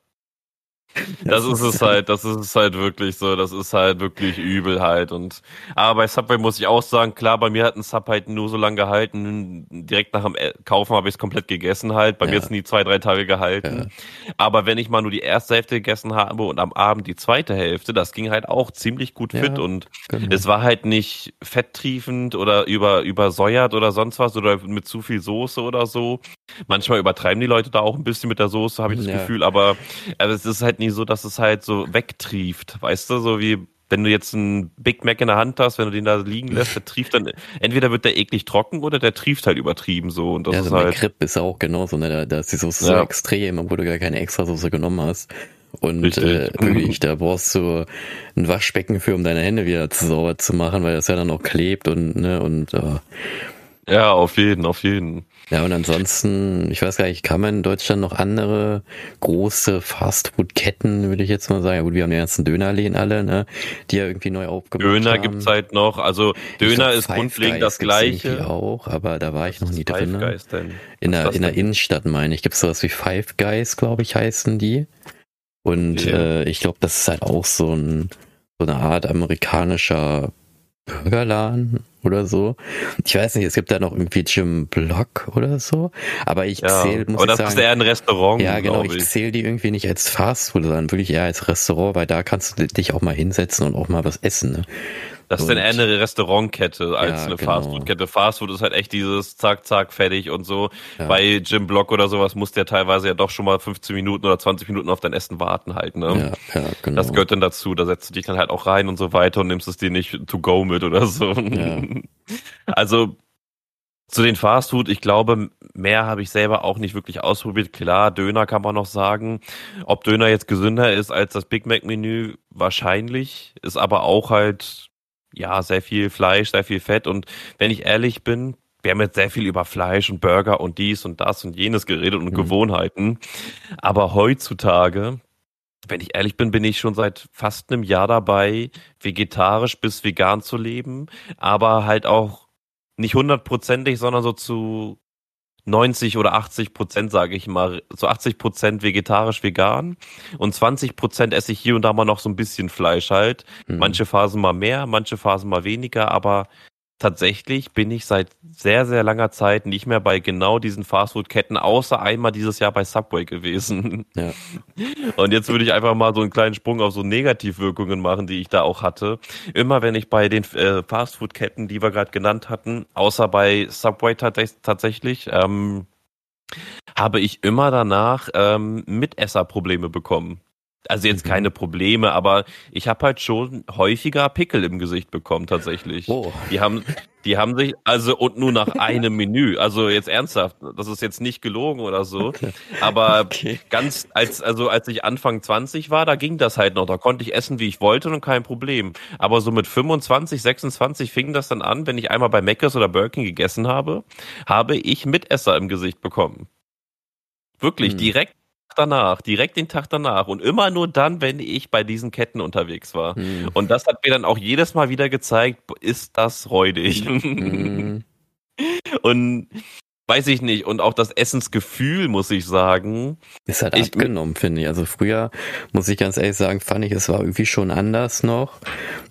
[SPEAKER 1] Das ist es halt, das ist es halt wirklich so, das ist halt wirklich übel halt und aber bei Subway muss ich auch sagen, klar, bei mir hat ein Sub halt nur so lange gehalten, direkt nach dem E- Kaufen habe ich es komplett gegessen halt, bei
[SPEAKER 2] Ja.
[SPEAKER 1] mir jetzt nie zwei, drei Tage gehalten, aber wenn ich mal nur die erste Hälfte gegessen habe und am Abend die zweite Hälfte, das ging halt auch ziemlich gut
[SPEAKER 2] Ja.
[SPEAKER 1] fit und
[SPEAKER 2] genau.
[SPEAKER 1] es war halt nicht fetttriefend oder über, übersäuert oder sonst was oder mit zu viel Soße oder so. Manchmal übertreiben die Leute da auch ein bisschen mit der Soße, habe ich das
[SPEAKER 2] Ja.
[SPEAKER 1] Gefühl, aber, aber es ist halt nie so, dass es halt so wegtrieft, weißt du, so wie wenn du jetzt einen Big Mac in der Hand hast, wenn du den da liegen lässt, der trieft dann, entweder wird der eklig trocken oder der trieft halt übertrieben so und das
[SPEAKER 2] ja,
[SPEAKER 1] ist
[SPEAKER 2] also bei
[SPEAKER 1] halt,
[SPEAKER 2] Crip ist ja auch genauso, ne? Da, da ist die Soße so
[SPEAKER 1] Ja.
[SPEAKER 2] extrem, obwohl du gar keine Extrasoße genommen hast. Und
[SPEAKER 1] Richtig.
[SPEAKER 2] äh, wirklich, da brauchst du ein Waschbecken für, um deine Hände wieder zu sauber zu machen, weil das ja dann auch klebt und, ne, und äh,
[SPEAKER 1] ja, auf jeden, auf jeden.
[SPEAKER 2] Ja, und ansonsten, ich weiß gar nicht, kann man in Deutschland noch andere große Fastfood-Ketten, würde ich jetzt mal sagen. Ja, gut, wir haben die ganzen Dönerläden alle, ne, die ja irgendwie neu aufgemacht
[SPEAKER 1] Döner
[SPEAKER 2] haben.
[SPEAKER 1] gibt's halt noch, also Döner ist
[SPEAKER 2] Five
[SPEAKER 1] grundlegend das gleiche.
[SPEAKER 2] auch, aber da war ich noch nie
[SPEAKER 1] Five
[SPEAKER 2] drin. ne?
[SPEAKER 1] Guys denn?
[SPEAKER 2] In der, in der? Innenstadt meine ich, gibt's sowas wie Five Guys, glaube ich, heißen die. Und
[SPEAKER 1] Okay.
[SPEAKER 2] äh, ich glaube, das ist halt auch so, ein, so eine Art amerikanischer Burgerladen oder so. Ich weiß nicht, es gibt da noch irgendwie Jim Block oder so, aber ich
[SPEAKER 1] Ja,
[SPEAKER 2] zähle, muss
[SPEAKER 1] aber
[SPEAKER 2] ich
[SPEAKER 1] das
[SPEAKER 2] sagen,
[SPEAKER 1] ist eher ein Restaurant,
[SPEAKER 2] ja, genau.
[SPEAKER 1] glaub
[SPEAKER 2] Ich zähle die irgendwie nicht als Fastfood, sondern wirklich eher als Restaurant, weil da kannst du dich auch mal hinsetzen und auch mal was essen. Ne?
[SPEAKER 1] Das ist eine Restaurantkette als
[SPEAKER 2] Ja,
[SPEAKER 1] eine
[SPEAKER 2] genau.
[SPEAKER 1] Fastfood-Kette. Fastfood ist halt echt dieses zack, zack, fertig und so.
[SPEAKER 2] Ja.
[SPEAKER 1] Bei Jim Block oder sowas musst du ja teilweise ja doch schon mal 15 Minuten oder 20 Minuten auf dein Essen warten halt, ne?
[SPEAKER 2] Ja, ja, genau.
[SPEAKER 1] Das gehört dann dazu. Da setzt du dich dann halt auch rein und so weiter und nimmst es dir nicht to go mit oder so.
[SPEAKER 2] Ja.
[SPEAKER 1] Also, Zu den Fastfood, ich glaube, mehr habe ich selber auch nicht wirklich ausprobiert. Klar, Döner kann man noch sagen. Ob Döner jetzt gesünder ist als das Big Mac Menü, wahrscheinlich. Ist aber auch halt, ja, sehr viel Fleisch, sehr viel Fett. Und wenn ich ehrlich bin, wir haben jetzt sehr viel über Fleisch und Burger und dies und das und jenes geredet und mhm. Gewohnheiten. Aber heutzutage, wenn ich ehrlich bin, bin ich schon seit fast einem Jahr dabei, vegetarisch bis vegan zu leben, aber halt auch nicht hundertprozentig, sondern so zu 90 oder 80 Prozent, sage ich mal, so 80 Prozent vegetarisch vegan und 20 Prozent esse ich hier und da mal noch so ein bisschen Fleisch halt. Mhm. Manche Phasen mal mehr, manche Phasen mal weniger, aber tatsächlich bin ich seit sehr, sehr langer Zeit nicht mehr bei genau diesen Fastfood-Ketten, außer einmal dieses Jahr bei Subway gewesen. Ja. Und jetzt würde ich einfach mal so einen kleinen Sprung auf so Negativwirkungen machen, die ich da auch hatte. Immer wenn ich bei den äh, Fastfood-Ketten, die wir gerade genannt hatten, außer bei Subway tatsächlich, ähm, habe ich immer danach ähm, Mitesserprobleme bekommen. Also jetzt mhm. keine Probleme, aber ich habe halt schon häufiger Pickel im Gesicht bekommen tatsächlich. Oh. Die haben, die haben sich also und nur nach einem Menü. Also jetzt ernsthaft, das ist jetzt nicht gelogen oder so. Okay. Aber okay. ganz als also als ich Anfang 20 war, da ging das halt noch. Da konnte ich essen, wie ich wollte und kein Problem. Aber so mit 25, 26 fing das dann an, wenn ich einmal bei Mc's oder Birkin gegessen habe, habe ich Mitesser im Gesicht bekommen. Wirklich, hm. direkt danach, direkt den Tag danach und immer nur dann, wenn ich bei diesen Ketten unterwegs war. Hm. Und das hat mir dann auch jedes Mal wieder gezeigt, ist das räudig. Hm. und weiß ich nicht. Und auch das Essensgefühl, muss ich sagen.
[SPEAKER 2] Ist halt ich, abgenommen, finde ich. Also früher, muss ich ganz ehrlich sagen, fand ich, es war irgendwie schon anders noch.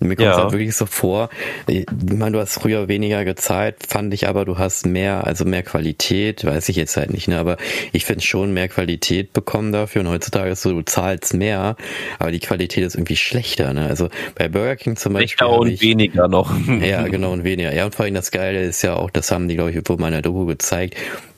[SPEAKER 2] Mir kommt es ja. halt wirklich so vor. Ich meine, du hast früher weniger gezahlt, fand ich aber, du hast mehr, also mehr Qualität, weiß ich jetzt halt nicht, ne? Aber ich finde schon mehr Qualität bekommen dafür. Und heutzutage ist so, du zahlst mehr, aber die Qualität ist irgendwie schlechter, ne? Also bei Burger King zum Beispiel.
[SPEAKER 1] Schlechter und ich, weniger noch.
[SPEAKER 2] Ja, genau, und weniger. Ja, und vor allem das Geile ist ja auch, das haben die, glaube ich, irgendwo in meiner Doku gezeigt, zeigt,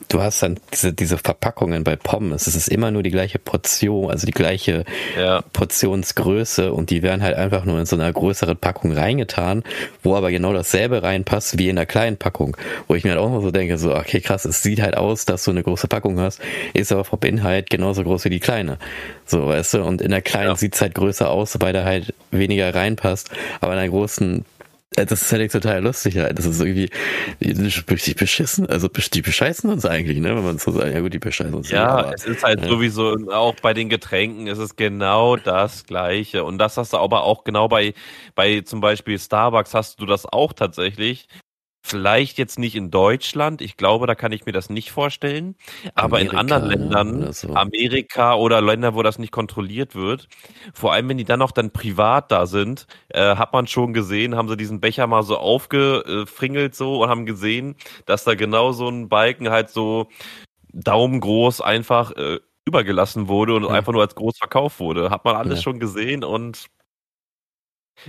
[SPEAKER 2] du hast dann diese, diese Verpackungen bei Pommes. Es ist immer nur die gleiche Portion, also die gleiche ja. Portionsgröße und die werden halt einfach nur in so einer größeren Packung reingetan, wo aber genau dasselbe reinpasst wie in der kleinen Packung. Wo ich mir halt auch mal so denke, so, okay, krass, es sieht halt aus, dass du eine große Packung hast, ist aber vom Inhalt genauso groß wie die kleine. So, weißt du, und in der kleinen ja. sieht's halt größer aus, weil da halt weniger reinpasst, aber in der großen das ist halt total lustig. Das ist irgendwie richtig beschissen. Also die bescheißen uns eigentlich, ne? Wenn man so sagt, ja gut, die bescheißen uns.
[SPEAKER 1] Ja, aber, es ist halt ja. sowieso auch bei den Getränken ist es genau das Gleiche. Und das hast du aber auch genau bei, bei zum Beispiel Starbucks hast du das auch tatsächlich. Vielleicht jetzt nicht in Deutschland, ich glaube, da kann ich mir das nicht vorstellen, aber Amerika, in anderen Ländern, oder so. Amerika oder Länder, wo das nicht kontrolliert wird, vor allem wenn die dann auch dann privat da sind, äh, hat man schon gesehen, haben sie diesen Becher mal so aufgefringelt so und haben gesehen, dass da genau so ein Balken halt so daumengroß einfach äh, übergelassen wurde und ja. einfach nur als groß verkauft wurde. Hat man alles ja. schon gesehen und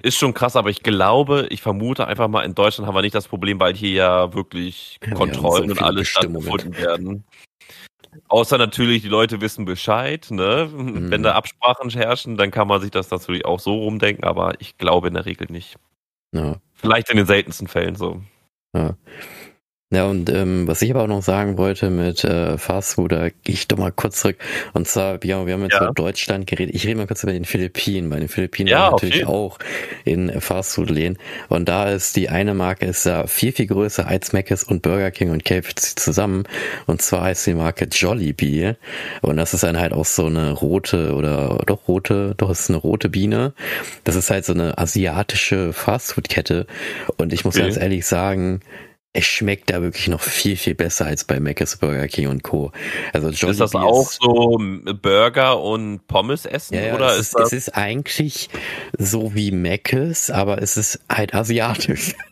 [SPEAKER 1] ist schon krass, aber ich glaube, ich vermute einfach mal, in Deutschland haben wir nicht das Problem, weil hier ja wirklich ja, Kontrollen so und alles stattgefunden werden. Außer natürlich, die Leute wissen Bescheid, ne? Mhm. Wenn da Absprachen herrschen, dann kann man sich das natürlich auch so rumdenken, aber ich glaube in der Regel nicht. Ja. Vielleicht in den seltensten Fällen so.
[SPEAKER 2] Ja. Ja, und ähm, was ich aber auch noch sagen wollte mit äh, Fastfood, da gehe ich doch mal kurz zurück. Und zwar, ja, wir haben jetzt ja. über Deutschland geredet. Ich rede mal kurz über den Philippinen. Bei den Philippinen ja, natürlich auch in Fastfood-Läden. Und da ist die eine Marke ist da viel, viel größer als Mc's und Burger King und KFC zusammen. Und zwar heißt die Marke Jollibee. Und das ist dann halt auch so eine rote oder doch rote, doch es ist eine rote Biene. Das ist halt so eine asiatische Fastfood-Kette. Und ich muss okay. ganz ehrlich sagen, es schmeckt da wirklich noch viel, viel besser als bei Mc's Burger King und Co.
[SPEAKER 1] Also Jollibee ist das auch ist, so Burger und Pommes essen?
[SPEAKER 2] Ja,
[SPEAKER 1] oder
[SPEAKER 2] es ist, das? es ist eigentlich so wie Mc's, aber es ist halt asiatisch.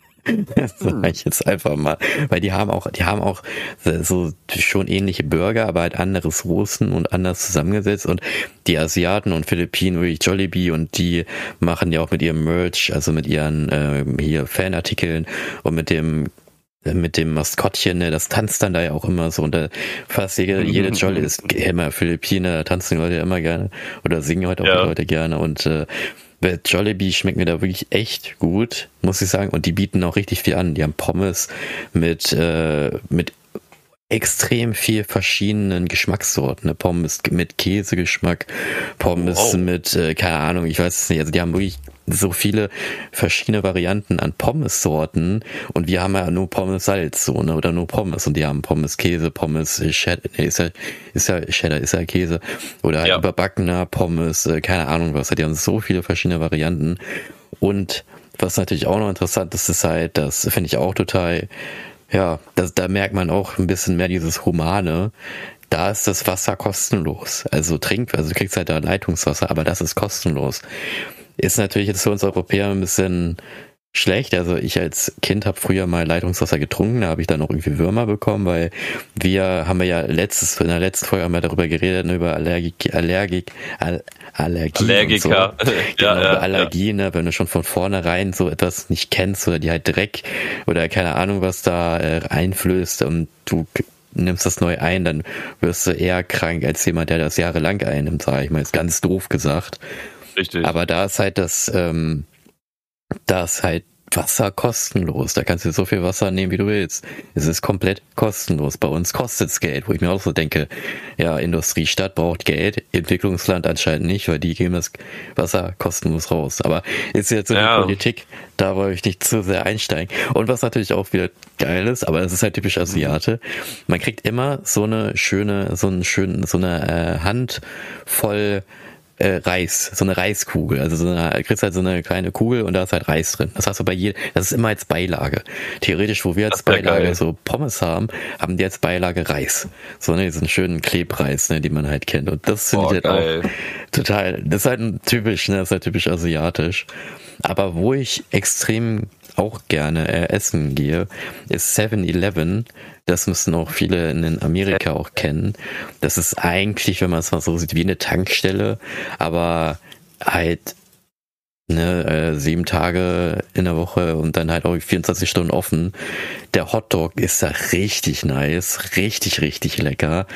[SPEAKER 2] Das sag ich jetzt einfach mal. Weil die haben auch, die haben auch so schon ähnliche Burger, aber halt anderes Soßen und anders zusammengesetzt. Und die Asiaten und Philippinen, wirklich Jollibee und die machen ja auch mit ihrem Merch, also mit ihren äh, hier Fanartikeln und mit dem mit dem Maskottchen, ne, das tanzt dann da ja auch immer so und da fast jede, mhm. jede Jolle ist immer Philippiner, da tanzen die Leute immer gerne oder singen heute auch ja. die Leute gerne und äh, Jollibee schmeckt mir da wirklich echt gut, muss ich sagen. Und die bieten auch richtig viel an. Die haben Pommes mit, äh, mit extrem viel verschiedenen Geschmackssorten. Ne? Pommes mit Käsegeschmack, Pommes wow. mit, äh, keine Ahnung, ich weiß es nicht. Also die haben wirklich so viele verschiedene Varianten an Pommes-Sorten und wir haben ja nur Pommes Salz so, ne? Oder nur Pommes und die haben Pommes Käse, Pommes Cheddar, nee, ist ja, ist ja Cheddar, ist ja Käse. Oder halt ja. überbackener Pommes, äh, keine Ahnung was. Die haben so viele verschiedene Varianten. Und was natürlich auch noch interessant ist, ist halt, das finde ich auch total ja, das, da merkt man auch ein bisschen mehr dieses Humane. Da ist das Wasser kostenlos. Also trink, also du kriegst halt da Leitungswasser, aber das ist kostenlos. Ist natürlich jetzt für uns Europäer ein bisschen schlecht. Also ich als Kind habe früher mal Leitungswasser getrunken, da habe ich dann auch irgendwie Würmer bekommen, weil wir haben wir ja letztes, in der letzten Folge haben wir darüber geredet, ne, über Allergik, Allergik, All, Allergie
[SPEAKER 1] Allergiker.
[SPEAKER 2] So. genau, ja, Allergien, ja. ne, wenn du schon von vornherein so etwas nicht kennst oder die halt Dreck oder keine Ahnung was da äh, einflößt und du nimmst das neu ein, dann wirst du eher krank als jemand, der das jahrelang einnimmt, sage ich mal. Ist ganz doof gesagt. Richtig. Aber da ist halt das, ähm, da ist halt Wasser kostenlos. Da kannst du so viel Wasser nehmen, wie du willst. Es ist komplett kostenlos. Bei uns kostet es Geld, wo ich mir auch so denke, ja, Industriestadt braucht Geld, Entwicklungsland anscheinend nicht, weil die geben das Wasser kostenlos raus. Aber ist jetzt so ja. die Politik, da wollte ich nicht zu sehr einsteigen. Und was natürlich auch wieder geil ist, aber es ist halt typisch Asiate, man kriegt immer so eine schöne, so einen schönen, so eine äh, Hand voll äh, Reis, so eine Reiskugel. Also so eine, kriegst halt so eine kleine Kugel und da ist halt Reis drin. Das hast du bei jedem, das ist immer als Beilage. Theoretisch, wo wir als Beilage geil. so Pommes haben, haben die als Beilage Reis. So, ne, diesen schönen Klebreis, ne, den man halt kennt. Und das finde ich halt geil. auch total, das ist halt typisch, ne, das ist halt typisch asiatisch. Aber wo ich extrem auch gerne äh, essen gehe, ist 7-Eleven. Das müssen auch viele in Amerika auch kennen. Das ist eigentlich, wenn man es mal so sieht, wie eine Tankstelle, aber halt ne, äh, sieben Tage in der Woche und dann halt auch 24 Stunden offen. Der Hotdog ist da richtig nice, richtig, richtig lecker.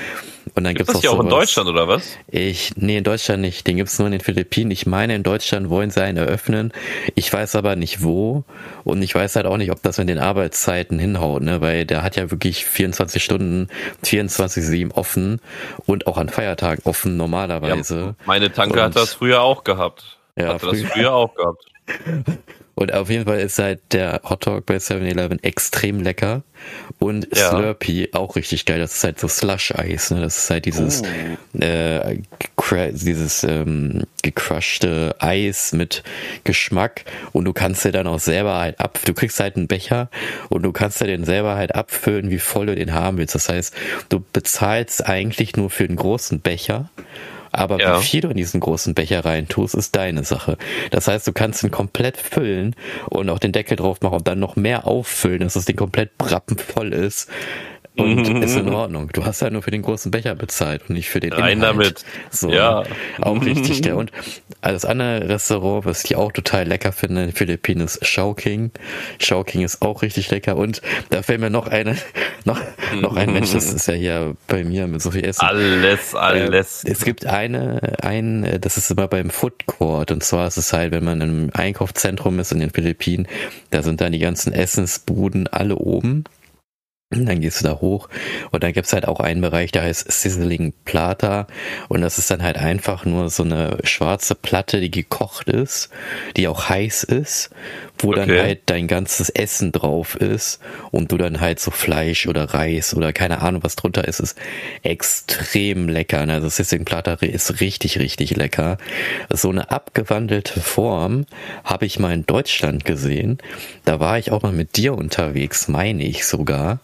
[SPEAKER 2] Und dann
[SPEAKER 1] gibt's, gibt's das auch, auch in Deutschland oder was?
[SPEAKER 2] Ich, nee, in Deutschland nicht. Den gibt's nur in den Philippinen. Ich meine, in Deutschland wollen sie einen eröffnen. Ich weiß aber nicht wo. Und ich weiß halt auch nicht, ob das mit den Arbeitszeiten hinhaut, ne, weil der hat ja wirklich 24 Stunden, 24-7 offen und auch an Feiertagen offen normalerweise. Ja,
[SPEAKER 1] meine Tanke und, hat das früher auch gehabt. Ja, Hatte früher. das früher auch gehabt.
[SPEAKER 2] Und auf jeden Fall ist halt der Hotdog bei 7-Eleven extrem lecker. Und ja. Slurpee auch richtig geil. Das ist halt so Slush-Eis. Ne? Das ist halt dieses, uh. äh, dieses ähm, gecrushte Eis mit Geschmack. Und du kannst dir dann auch selber halt ab, du kriegst halt einen Becher und du kannst dir den selber halt abfüllen, wie voll du den haben willst. Das heißt, du bezahlst eigentlich nur für den großen Becher aber ja. wie viel du in diesen großen Becher rein tust, ist deine Sache. Das heißt, du kannst ihn komplett füllen und auch den Deckel drauf machen und dann noch mehr auffüllen, dass das Ding komplett brappenvoll ist und mhm. ist in Ordnung. Du hast ja nur für den großen Becher bezahlt und nicht für den
[SPEAKER 1] Rein Inhalt. damit.
[SPEAKER 2] So, ja. Auch richtig geil. Und das andere Restaurant, was ich auch total lecker finde in den Philippinen, ist Showking. Showking ist auch richtig lecker und da fällt mir noch eine, noch, noch ein Mensch, das ist ja hier bei mir mit so viel Essen.
[SPEAKER 1] Alles, alles.
[SPEAKER 2] Äh, es gibt eine, ein, das ist immer beim Food Court und zwar ist es halt, wenn man im Einkaufszentrum ist in den Philippinen, da sind dann die ganzen Essensbuden alle oben dann gehst du da hoch und dann gibt's halt auch einen Bereich, der heißt Sizzling Plata. Und das ist dann halt einfach nur so eine schwarze Platte, die gekocht ist, die auch heiß ist wo okay. dann halt dein ganzes Essen drauf ist und du dann halt so Fleisch oder Reis oder keine Ahnung was drunter ist, ist extrem lecker. Ne? Also Sissing Platter ist richtig, richtig lecker. So eine abgewandelte Form habe ich mal in Deutschland gesehen. Da war ich auch mal mit dir unterwegs, meine ich sogar.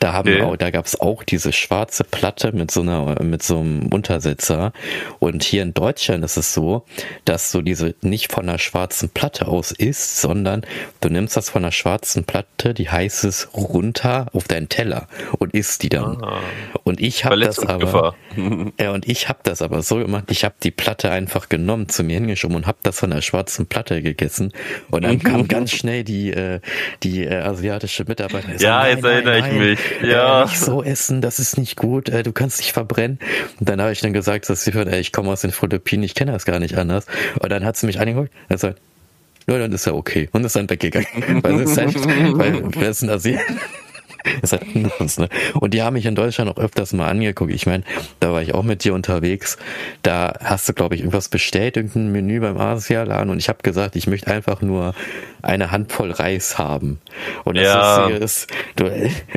[SPEAKER 2] Da haben okay. auch, da gab es auch diese schwarze Platte mit so einer, mit so einem Untersetzer. Und hier in Deutschland ist es so, dass so diese nicht von einer schwarzen Platte aus ist, sondern dann, du nimmst das von der schwarzen Platte, die heißt es runter auf deinen Teller und isst die dann. Ah, und ich habe das aber, ja, und ich habe das aber so gemacht, ich habe die Platte einfach genommen, zu mir hingeschoben und habe das von der schwarzen Platte gegessen. Und dann kam ganz schnell die, äh, die äh, asiatische Mitarbeiterin.
[SPEAKER 1] Ja, so, jetzt erinnere ich mich. Ja.
[SPEAKER 2] Äh, nicht so essen, das ist nicht gut, äh, du kannst dich verbrennen. Und dann habe ich dann gesagt, dass sie hört, ey, ich komme aus den Philippinen, ich kenne das gar nicht anders. Und dann hat sie mich angeguckt gesagt, ja, dann ist ja okay. Und ist dann weggegangen. weil es ist halt, weil, wer ist ein Asiat? Ist halt anders, ne? Und die haben mich in Deutschland auch öfters mal angeguckt. Ich meine, da war ich auch mit dir unterwegs. Da hast du, glaube ich, irgendwas bestellt, irgendein Menü beim Asialaden und ich habe gesagt, ich möchte einfach nur eine Handvoll Reis haben. Und das ja. Ist, du,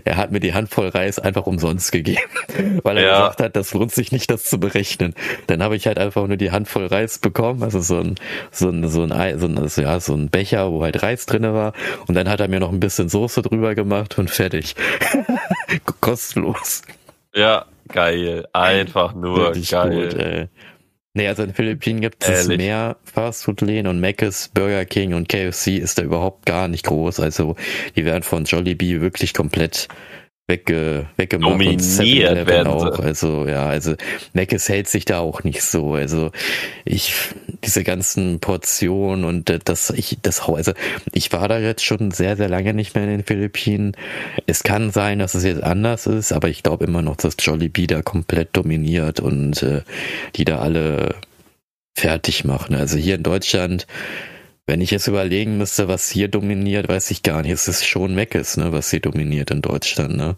[SPEAKER 2] er hat mir die Handvoll Reis einfach umsonst gegeben, weil er ja. gesagt hat, das lohnt sich nicht, das zu berechnen. Dann habe ich halt einfach nur die Handvoll Reis bekommen, also so ein, so ein, so ein, so ein, ja, so ein Becher, wo halt Reis drinne war. Und dann hat er mir noch ein bisschen Soße drüber gemacht und fertig. Kostenlos.
[SPEAKER 1] Ja, geil. Einfach nur Richtig geil. Gut, ey.
[SPEAKER 2] Nee, also in den Philippinen gibt es mehr Fastfood-Läden und Mc's, Burger King und KFC ist da überhaupt gar nicht groß. Also die werden von Jollibee wirklich komplett wegge, weggemacht.
[SPEAKER 1] Dominiert werden auch.
[SPEAKER 2] Also ja, also Meckes hält sich da auch nicht so. Also ich diese ganzen Portionen und das ich das also ich war da jetzt schon sehr sehr lange nicht mehr in den Philippinen. Es kann sein, dass es jetzt anders ist, aber ich glaube immer noch, dass Jollibee da komplett dominiert und äh, die da alle fertig machen. Also hier in Deutschland wenn ich jetzt überlegen müsste, was hier dominiert, weiß ich gar nicht. Es ist schon Meckes, ne, was hier dominiert in Deutschland, ne?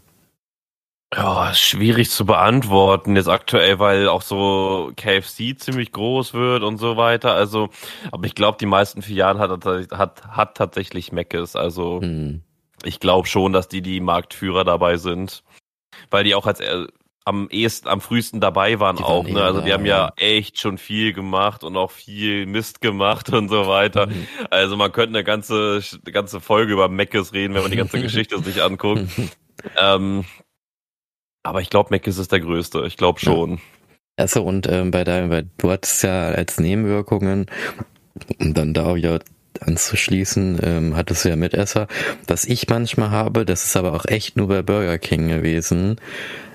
[SPEAKER 1] Ja, schwierig zu beantworten jetzt aktuell, weil auch so KFC ziemlich groß wird und so weiter. Also, aber ich glaube, die meisten Filialen hat, hat, hat tatsächlich Meckes. Also, hm. ich glaube schon, dass die die Marktführer dabei sind, weil die auch als am ehesten, am frühesten dabei waren die auch. Waren ne? Also die haben ja echt schon viel gemacht und auch viel Mist gemacht und so weiter. Mhm. Also man könnte eine ganze, eine ganze Folge über Meckes reden, wenn man die ganze Geschichte sich anguckt. ähm, aber ich glaube, Meckes ist der größte. Ich glaube schon. Ja.
[SPEAKER 2] Also und ähm, bei deinem, weil du hattest ja als Nebenwirkungen, um dann da wieder anzuschließen, ähm, hattest du ja Mitesser. Was ich manchmal habe, das ist aber auch echt nur bei Burger King gewesen,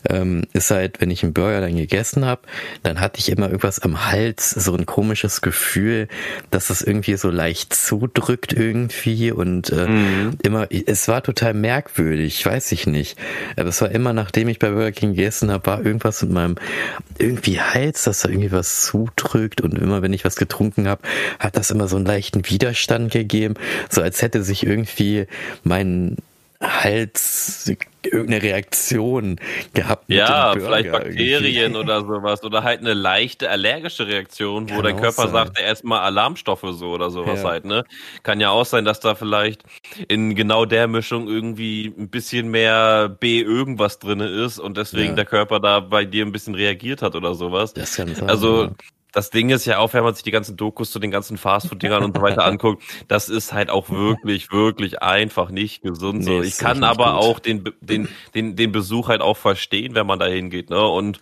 [SPEAKER 2] ähm, ist halt, wenn ich einen Burger dann gegessen habe, dann hatte ich immer irgendwas am Hals, so ein komisches Gefühl, dass das irgendwie so leicht zudrückt irgendwie und äh, mhm. immer, es war total merkwürdig, weiß ich nicht. Aber es war immer, nachdem ich bei Burger King gegessen habe, war irgendwas mit meinem irgendwie Hals, dass da irgendwie was zudrückt und immer, wenn ich was getrunken habe, hat das immer so einen leichten Widerstand gegeben, so als hätte sich irgendwie mein Hals irgendeine Reaktion gehabt.
[SPEAKER 1] Ja, vielleicht Bakterien irgendwie. oder sowas oder halt eine leichte allergische Reaktion, wo Kann der Körper sagt, erstmal Alarmstoffe so oder sowas ja. halt, ne? Kann ja auch sein, dass da vielleicht in genau der Mischung irgendwie ein bisschen mehr B irgendwas drinne ist und deswegen ja. der Körper da bei dir ein bisschen reagiert hat oder sowas. Das kann sein, also ja das Ding ist ja auch, wenn man sich die ganzen Dokus zu den ganzen Fastfood-Dingern und so weiter anguckt, das ist halt auch wirklich, wirklich einfach nicht gesund. So. Nee, ich kann aber gut. auch den, den, den, den Besuch halt auch verstehen, wenn man da hingeht. Ne? Und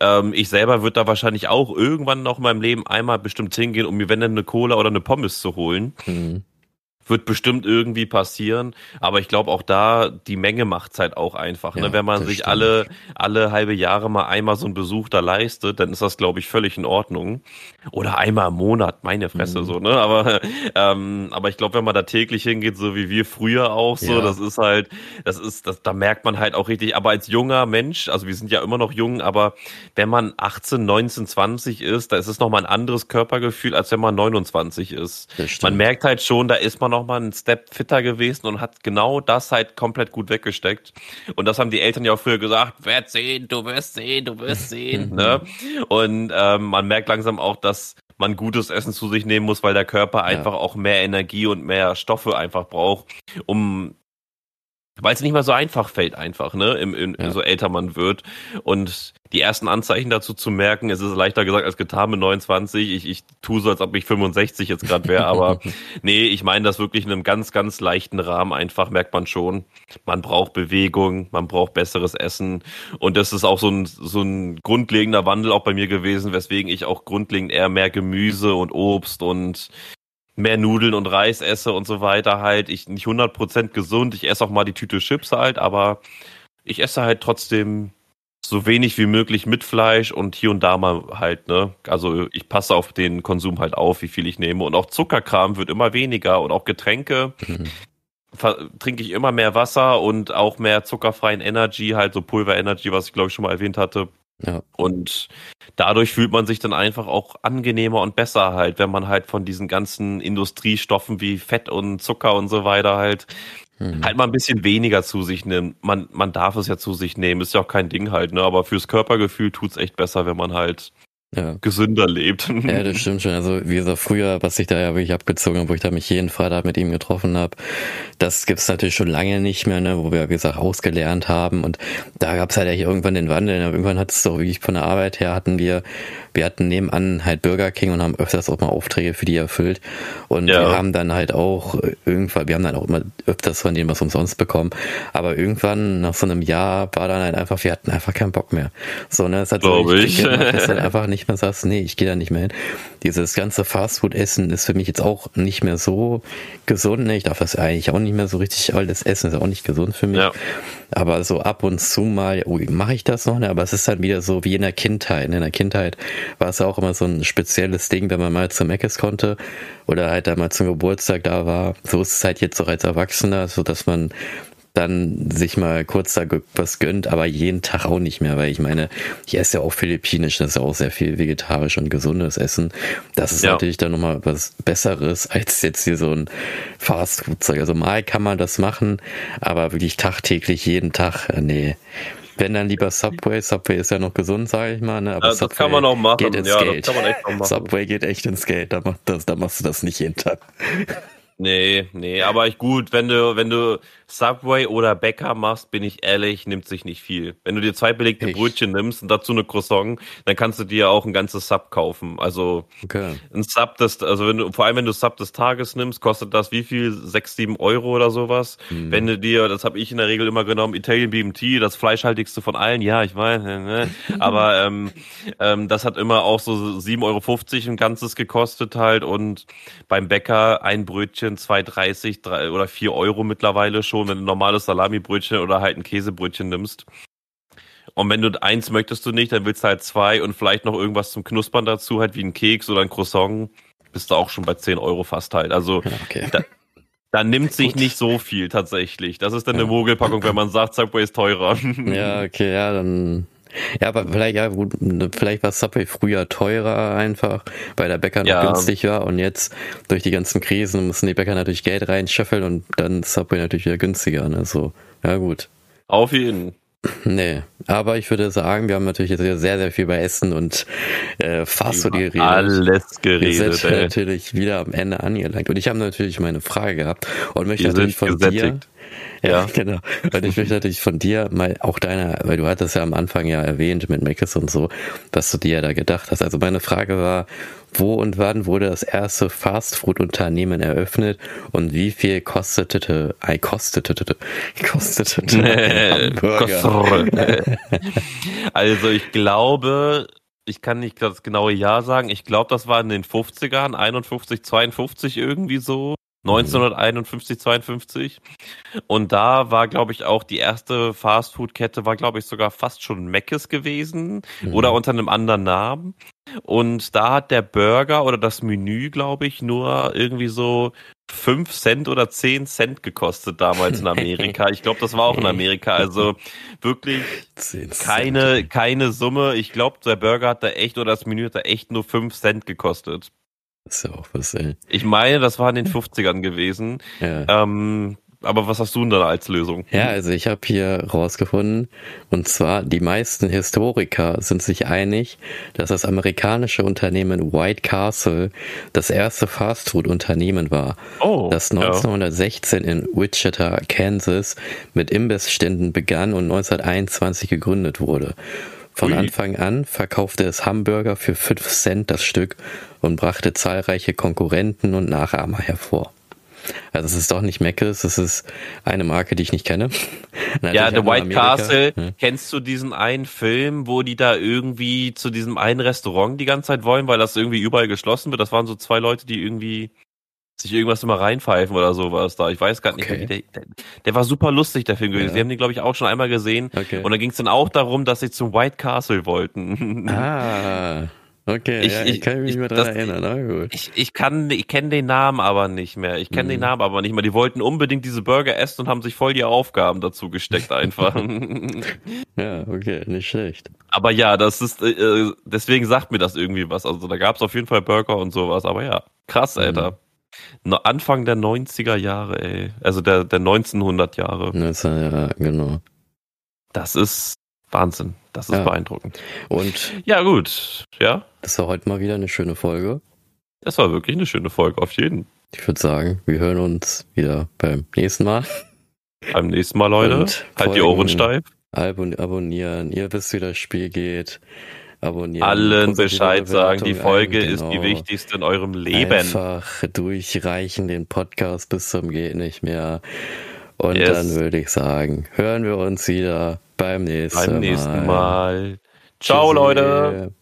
[SPEAKER 1] ähm, ich selber würde da wahrscheinlich auch irgendwann noch in meinem Leben einmal bestimmt hingehen, um mir wenn dann eine Cola oder eine Pommes zu holen. Mhm wird bestimmt irgendwie passieren, aber ich glaube auch da, die Menge macht's halt auch einfach. Ne? Ja, ne? Wenn man sich stimmt. alle, alle halbe Jahre mal einmal so einen Besuch da leistet, dann ist das, glaube ich, völlig in Ordnung. Oder einmal im Monat, meine Fresse, mhm. so, ne? Aber, ähm, aber ich glaube, wenn man da täglich hingeht, so wie wir früher auch so, ja. das ist halt, das ist, das, da merkt man halt auch richtig, aber als junger Mensch, also wir sind ja immer noch jung, aber wenn man 18, 19, 20 ist, da ist es nochmal ein anderes Körpergefühl, als wenn man 29 ist. Man merkt halt schon, da ist man noch mal einen Step fitter gewesen und hat genau das halt komplett gut weggesteckt. Und das haben die Eltern ja auch früher gesagt, werd sehen, du wirst sehen, du wirst sehen. ne? Und ähm, man merkt langsam auch, dass man gutes Essen zu sich nehmen muss, weil der Körper einfach ja. auch mehr Energie und mehr Stoffe einfach braucht, um weil es nicht mehr so einfach fällt einfach, ne, im, im, ja. so älter man wird. Und die ersten Anzeichen dazu zu merken, es ist leichter gesagt als getan mit 29. Ich, ich tue so, als ob ich 65 jetzt gerade wäre, aber nee, ich meine das wirklich in einem ganz, ganz leichten Rahmen einfach, merkt man schon. Man braucht Bewegung, man braucht besseres Essen. Und das ist auch so ein, so ein grundlegender Wandel auch bei mir gewesen, weswegen ich auch grundlegend eher mehr Gemüse und Obst und mehr Nudeln und Reis esse und so weiter halt. Ich nicht 100% gesund. Ich esse auch mal die Tüte Chips halt, aber ich esse halt trotzdem so wenig wie möglich mit Fleisch und hier und da mal halt, ne? Also ich passe auf den Konsum halt auf, wie viel ich nehme. Und auch Zuckerkram wird immer weniger und auch Getränke. Mhm. Trinke ich immer mehr Wasser und auch mehr zuckerfreien Energy, halt so Pulver Energy, was ich glaube ich schon mal erwähnt hatte. Ja. Und dadurch fühlt man sich dann einfach auch angenehmer und besser halt, wenn man halt von diesen ganzen Industriestoffen wie Fett und Zucker und so weiter halt hm. halt mal ein bisschen weniger zu sich nimmt. Man, man darf es ja zu sich nehmen, ist ja auch kein Ding halt, ne? Aber fürs Körpergefühl tut's echt besser, wenn man halt ja. gesünder lebt.
[SPEAKER 2] Ja, das stimmt schon. Also wie gesagt, früher, was ich da ja wirklich abgezogen habe, wo ich da mich jeden Freitag mit ihm getroffen habe, das gibt's natürlich schon lange nicht mehr, ne, wo wir, wie gesagt, ausgelernt haben. Und da gab's halt ja irgendwann den Wandel. Irgendwann hat es doch wirklich von der Arbeit her hatten wir wir hatten nebenan halt Burger King und haben öfters auch mal Aufträge für die erfüllt. Und ja. wir haben dann halt auch irgendwann, wir haben dann auch immer öfters von denen was umsonst bekommen. Aber irgendwann nach so einem Jahr war dann halt einfach, wir hatten einfach keinen Bock mehr. So, ne, es hat so
[SPEAKER 1] ich.
[SPEAKER 2] Gemacht, dass du halt einfach nicht mehr sagst, nee, ich gehe da nicht mehr hin. Dieses ganze Fastfood-Essen ist für mich jetzt auch nicht mehr so gesund. Ne? Ich darf das eigentlich auch nicht mehr so richtig alles essen, ist auch nicht gesund für mich. Ja. Aber so ab und zu mal, oh, mache ich das noch, ne? aber es ist dann wieder so wie in der Kindheit. Ne? In der Kindheit war es auch immer so ein spezielles Ding, wenn man mal zu Meckes konnte oder halt da mal zum Geburtstag da war. So ist es halt jetzt auch als Erwachsener, so dass man dann sich mal kurz da was gönnt, aber jeden Tag auch nicht mehr, weil ich meine, ich esse ja auch philippinisch, das ist ja auch sehr viel vegetarisch und gesundes Essen. Das ist ja. natürlich dann nochmal was Besseres als jetzt hier so ein Fastfood-Zeug. Also mal kann man das machen, aber wirklich tagtäglich jeden Tag, äh, nee. Wenn dann lieber Subway. Subway ist ja noch gesund, sage ich mal. Ne?
[SPEAKER 1] Aber ja, das
[SPEAKER 2] Subway
[SPEAKER 1] kann man auch machen.
[SPEAKER 2] Geht ins ja, Geld. Subway geht echt ins Geld. Da, machst, das, da machst du das nicht jeden Tag.
[SPEAKER 1] Nee, nee, aber ich gut, wenn du, wenn du Subway oder Bäcker machst, bin ich ehrlich, nimmt sich nicht viel. Wenn du dir zwei belegte Echt? Brötchen nimmst und dazu eine Croissant, dann kannst du dir auch ein ganzes Sub kaufen. Also okay. ein Sub des, also wenn du, vor allem wenn du Sub des Tages nimmst, kostet das wie viel? Sechs, sieben Euro oder sowas. Mhm. Wenn du dir, das habe ich in der Regel immer genommen, Italian BMT, das fleischhaltigste von allen, ja, ich weiß, ne? aber ähm, ähm, das hat immer auch so 7,50 Euro ein ganzes gekostet halt und beim Bäcker ein Brötchen 2,30 3 oder 4 Euro mittlerweile schon wenn du ein normales Salamibrötchen oder halt ein Käsebrötchen nimmst. Und wenn du eins möchtest du nicht, dann willst du halt zwei und vielleicht noch irgendwas zum Knuspern dazu, halt wie ein Keks oder ein Croissant, bist du auch schon bei 10 Euro fast halt. Also okay. da, da, nimmt sich Gut. nicht so viel tatsächlich. Das ist dann eine Mogelpackung, wenn man sagt, Subway ist teurer.
[SPEAKER 2] Ja, okay, ja, dann ja, aber vielleicht, ja, gut, vielleicht war Subway früher teurer einfach, weil der Bäcker noch ja. günstig war und jetzt durch die ganzen Krisen müssen die Bäcker natürlich Geld reinscheffeln und dann ist Subway natürlich wieder günstiger, ne, so. Ja, gut.
[SPEAKER 1] Auf jeden.
[SPEAKER 2] Nee, aber ich würde sagen, wir haben natürlich jetzt sehr, sehr viel bei Essen und äh, Fastfood geredet.
[SPEAKER 1] Alles geredet.
[SPEAKER 2] Wir sind ey. natürlich wieder am Ende angelangt. Und ich habe natürlich meine Frage gehabt und möchte natürlich von gesättigt. dir ja, genau. Und ich möchte natürlich von dir mal auch deiner, weil du hattest ja am Anfang ja erwähnt mit Meckes und so, was du dir da gedacht hast. Also meine Frage war, wo und wann wurde das erste Fastfood-Unternehmen eröffnet und wie viel kostete, äh, kostete, kostete
[SPEAKER 1] ein Hamburger? also ich glaube, ich kann nicht das genaue Jahr sagen. Ich glaube, das war in den 50ern, 51, 52 irgendwie so. 1951, 52. Und da war, glaube ich, auch die erste Fastfood-Kette, war, glaube ich, sogar fast schon Meckes gewesen mhm. oder unter einem anderen Namen. Und da hat der Burger oder das Menü, glaube ich, nur irgendwie so 5 Cent oder 10 Cent gekostet damals in Amerika. Ich glaube, das war auch in Amerika. Also wirklich keine, keine Summe. Ich glaube, der Burger hat da echt oder das Menü hat da echt nur 5 Cent gekostet.
[SPEAKER 2] Das ist ja auch was, ey.
[SPEAKER 1] Ich meine, das war in den 50ern gewesen. Ja. Ähm, aber was hast du denn da als Lösung?
[SPEAKER 2] Ja, also ich habe hier rausgefunden, und zwar die meisten Historiker sind sich einig, dass das amerikanische Unternehmen White Castle das erste Fastfood-Unternehmen war, oh, das 1916 ja. in Wichita, Kansas mit Imbissständen begann und 1921 gegründet wurde. Von Ui. Anfang an verkaufte es Hamburger für 5 Cent das Stück und brachte zahlreiche Konkurrenten und Nachahmer hervor. Also es ist doch nicht Meckes, es ist eine Marke, die ich nicht kenne.
[SPEAKER 1] ja, The White Castle. Hm. Kennst du diesen einen Film, wo die da irgendwie zu diesem einen Restaurant die ganze Zeit wollen, weil das irgendwie überall geschlossen wird? Das waren so zwei Leute, die irgendwie sich irgendwas immer reinpfeifen oder sowas da. Ich weiß gar nicht, okay. der, der, der, war super lustig, der Film gewesen. Ja. Wir haben den, glaube ich, auch schon einmal gesehen. Okay. Und da ging es dann auch darum, dass sie zum White Castle wollten.
[SPEAKER 2] Ah. Okay, ich, ja, ich, ich kann mich nicht mehr daran erinnern. Na gut.
[SPEAKER 1] Ich, ich kann, ich kenne den Namen aber nicht mehr. Ich kenne mhm. den Namen aber nicht mehr. Die wollten unbedingt diese Burger essen und haben sich voll die Aufgaben dazu gesteckt einfach.
[SPEAKER 2] ja, okay, nicht schlecht.
[SPEAKER 1] Aber ja, das ist, äh, äh deswegen sagt mir das irgendwie was. Also da gab es auf jeden Fall Burger und sowas. Aber ja, krass, mhm. Anfang der 90er Jahre, ey. Also der, der 1900 Jahre.
[SPEAKER 2] 19, ja, genau.
[SPEAKER 1] Das ist Wahnsinn. Das ist ja. beeindruckend.
[SPEAKER 2] Und
[SPEAKER 1] ja, gut. Ja.
[SPEAKER 2] Das war heute mal wieder eine schöne Folge.
[SPEAKER 1] Das war wirklich eine schöne Folge, auf jeden.
[SPEAKER 2] Ich würde sagen, wir hören uns wieder beim nächsten Mal.
[SPEAKER 1] Beim nächsten Mal, Leute. Und halt die Ohren steif.
[SPEAKER 2] Abonnieren. Ihr wisst, wie das Spiel geht. Abonnieren.
[SPEAKER 1] Allen Bescheid sagen. Die Folge ein, genau. ist die wichtigste in eurem Leben.
[SPEAKER 2] Einfach durchreichen den Podcast bis zum geht nicht mehr. Und yes. dann würde ich sagen, hören wir uns wieder beim nächsten Mal.
[SPEAKER 1] Beim nächsten Mal. Ciao, Tschüssi. Leute.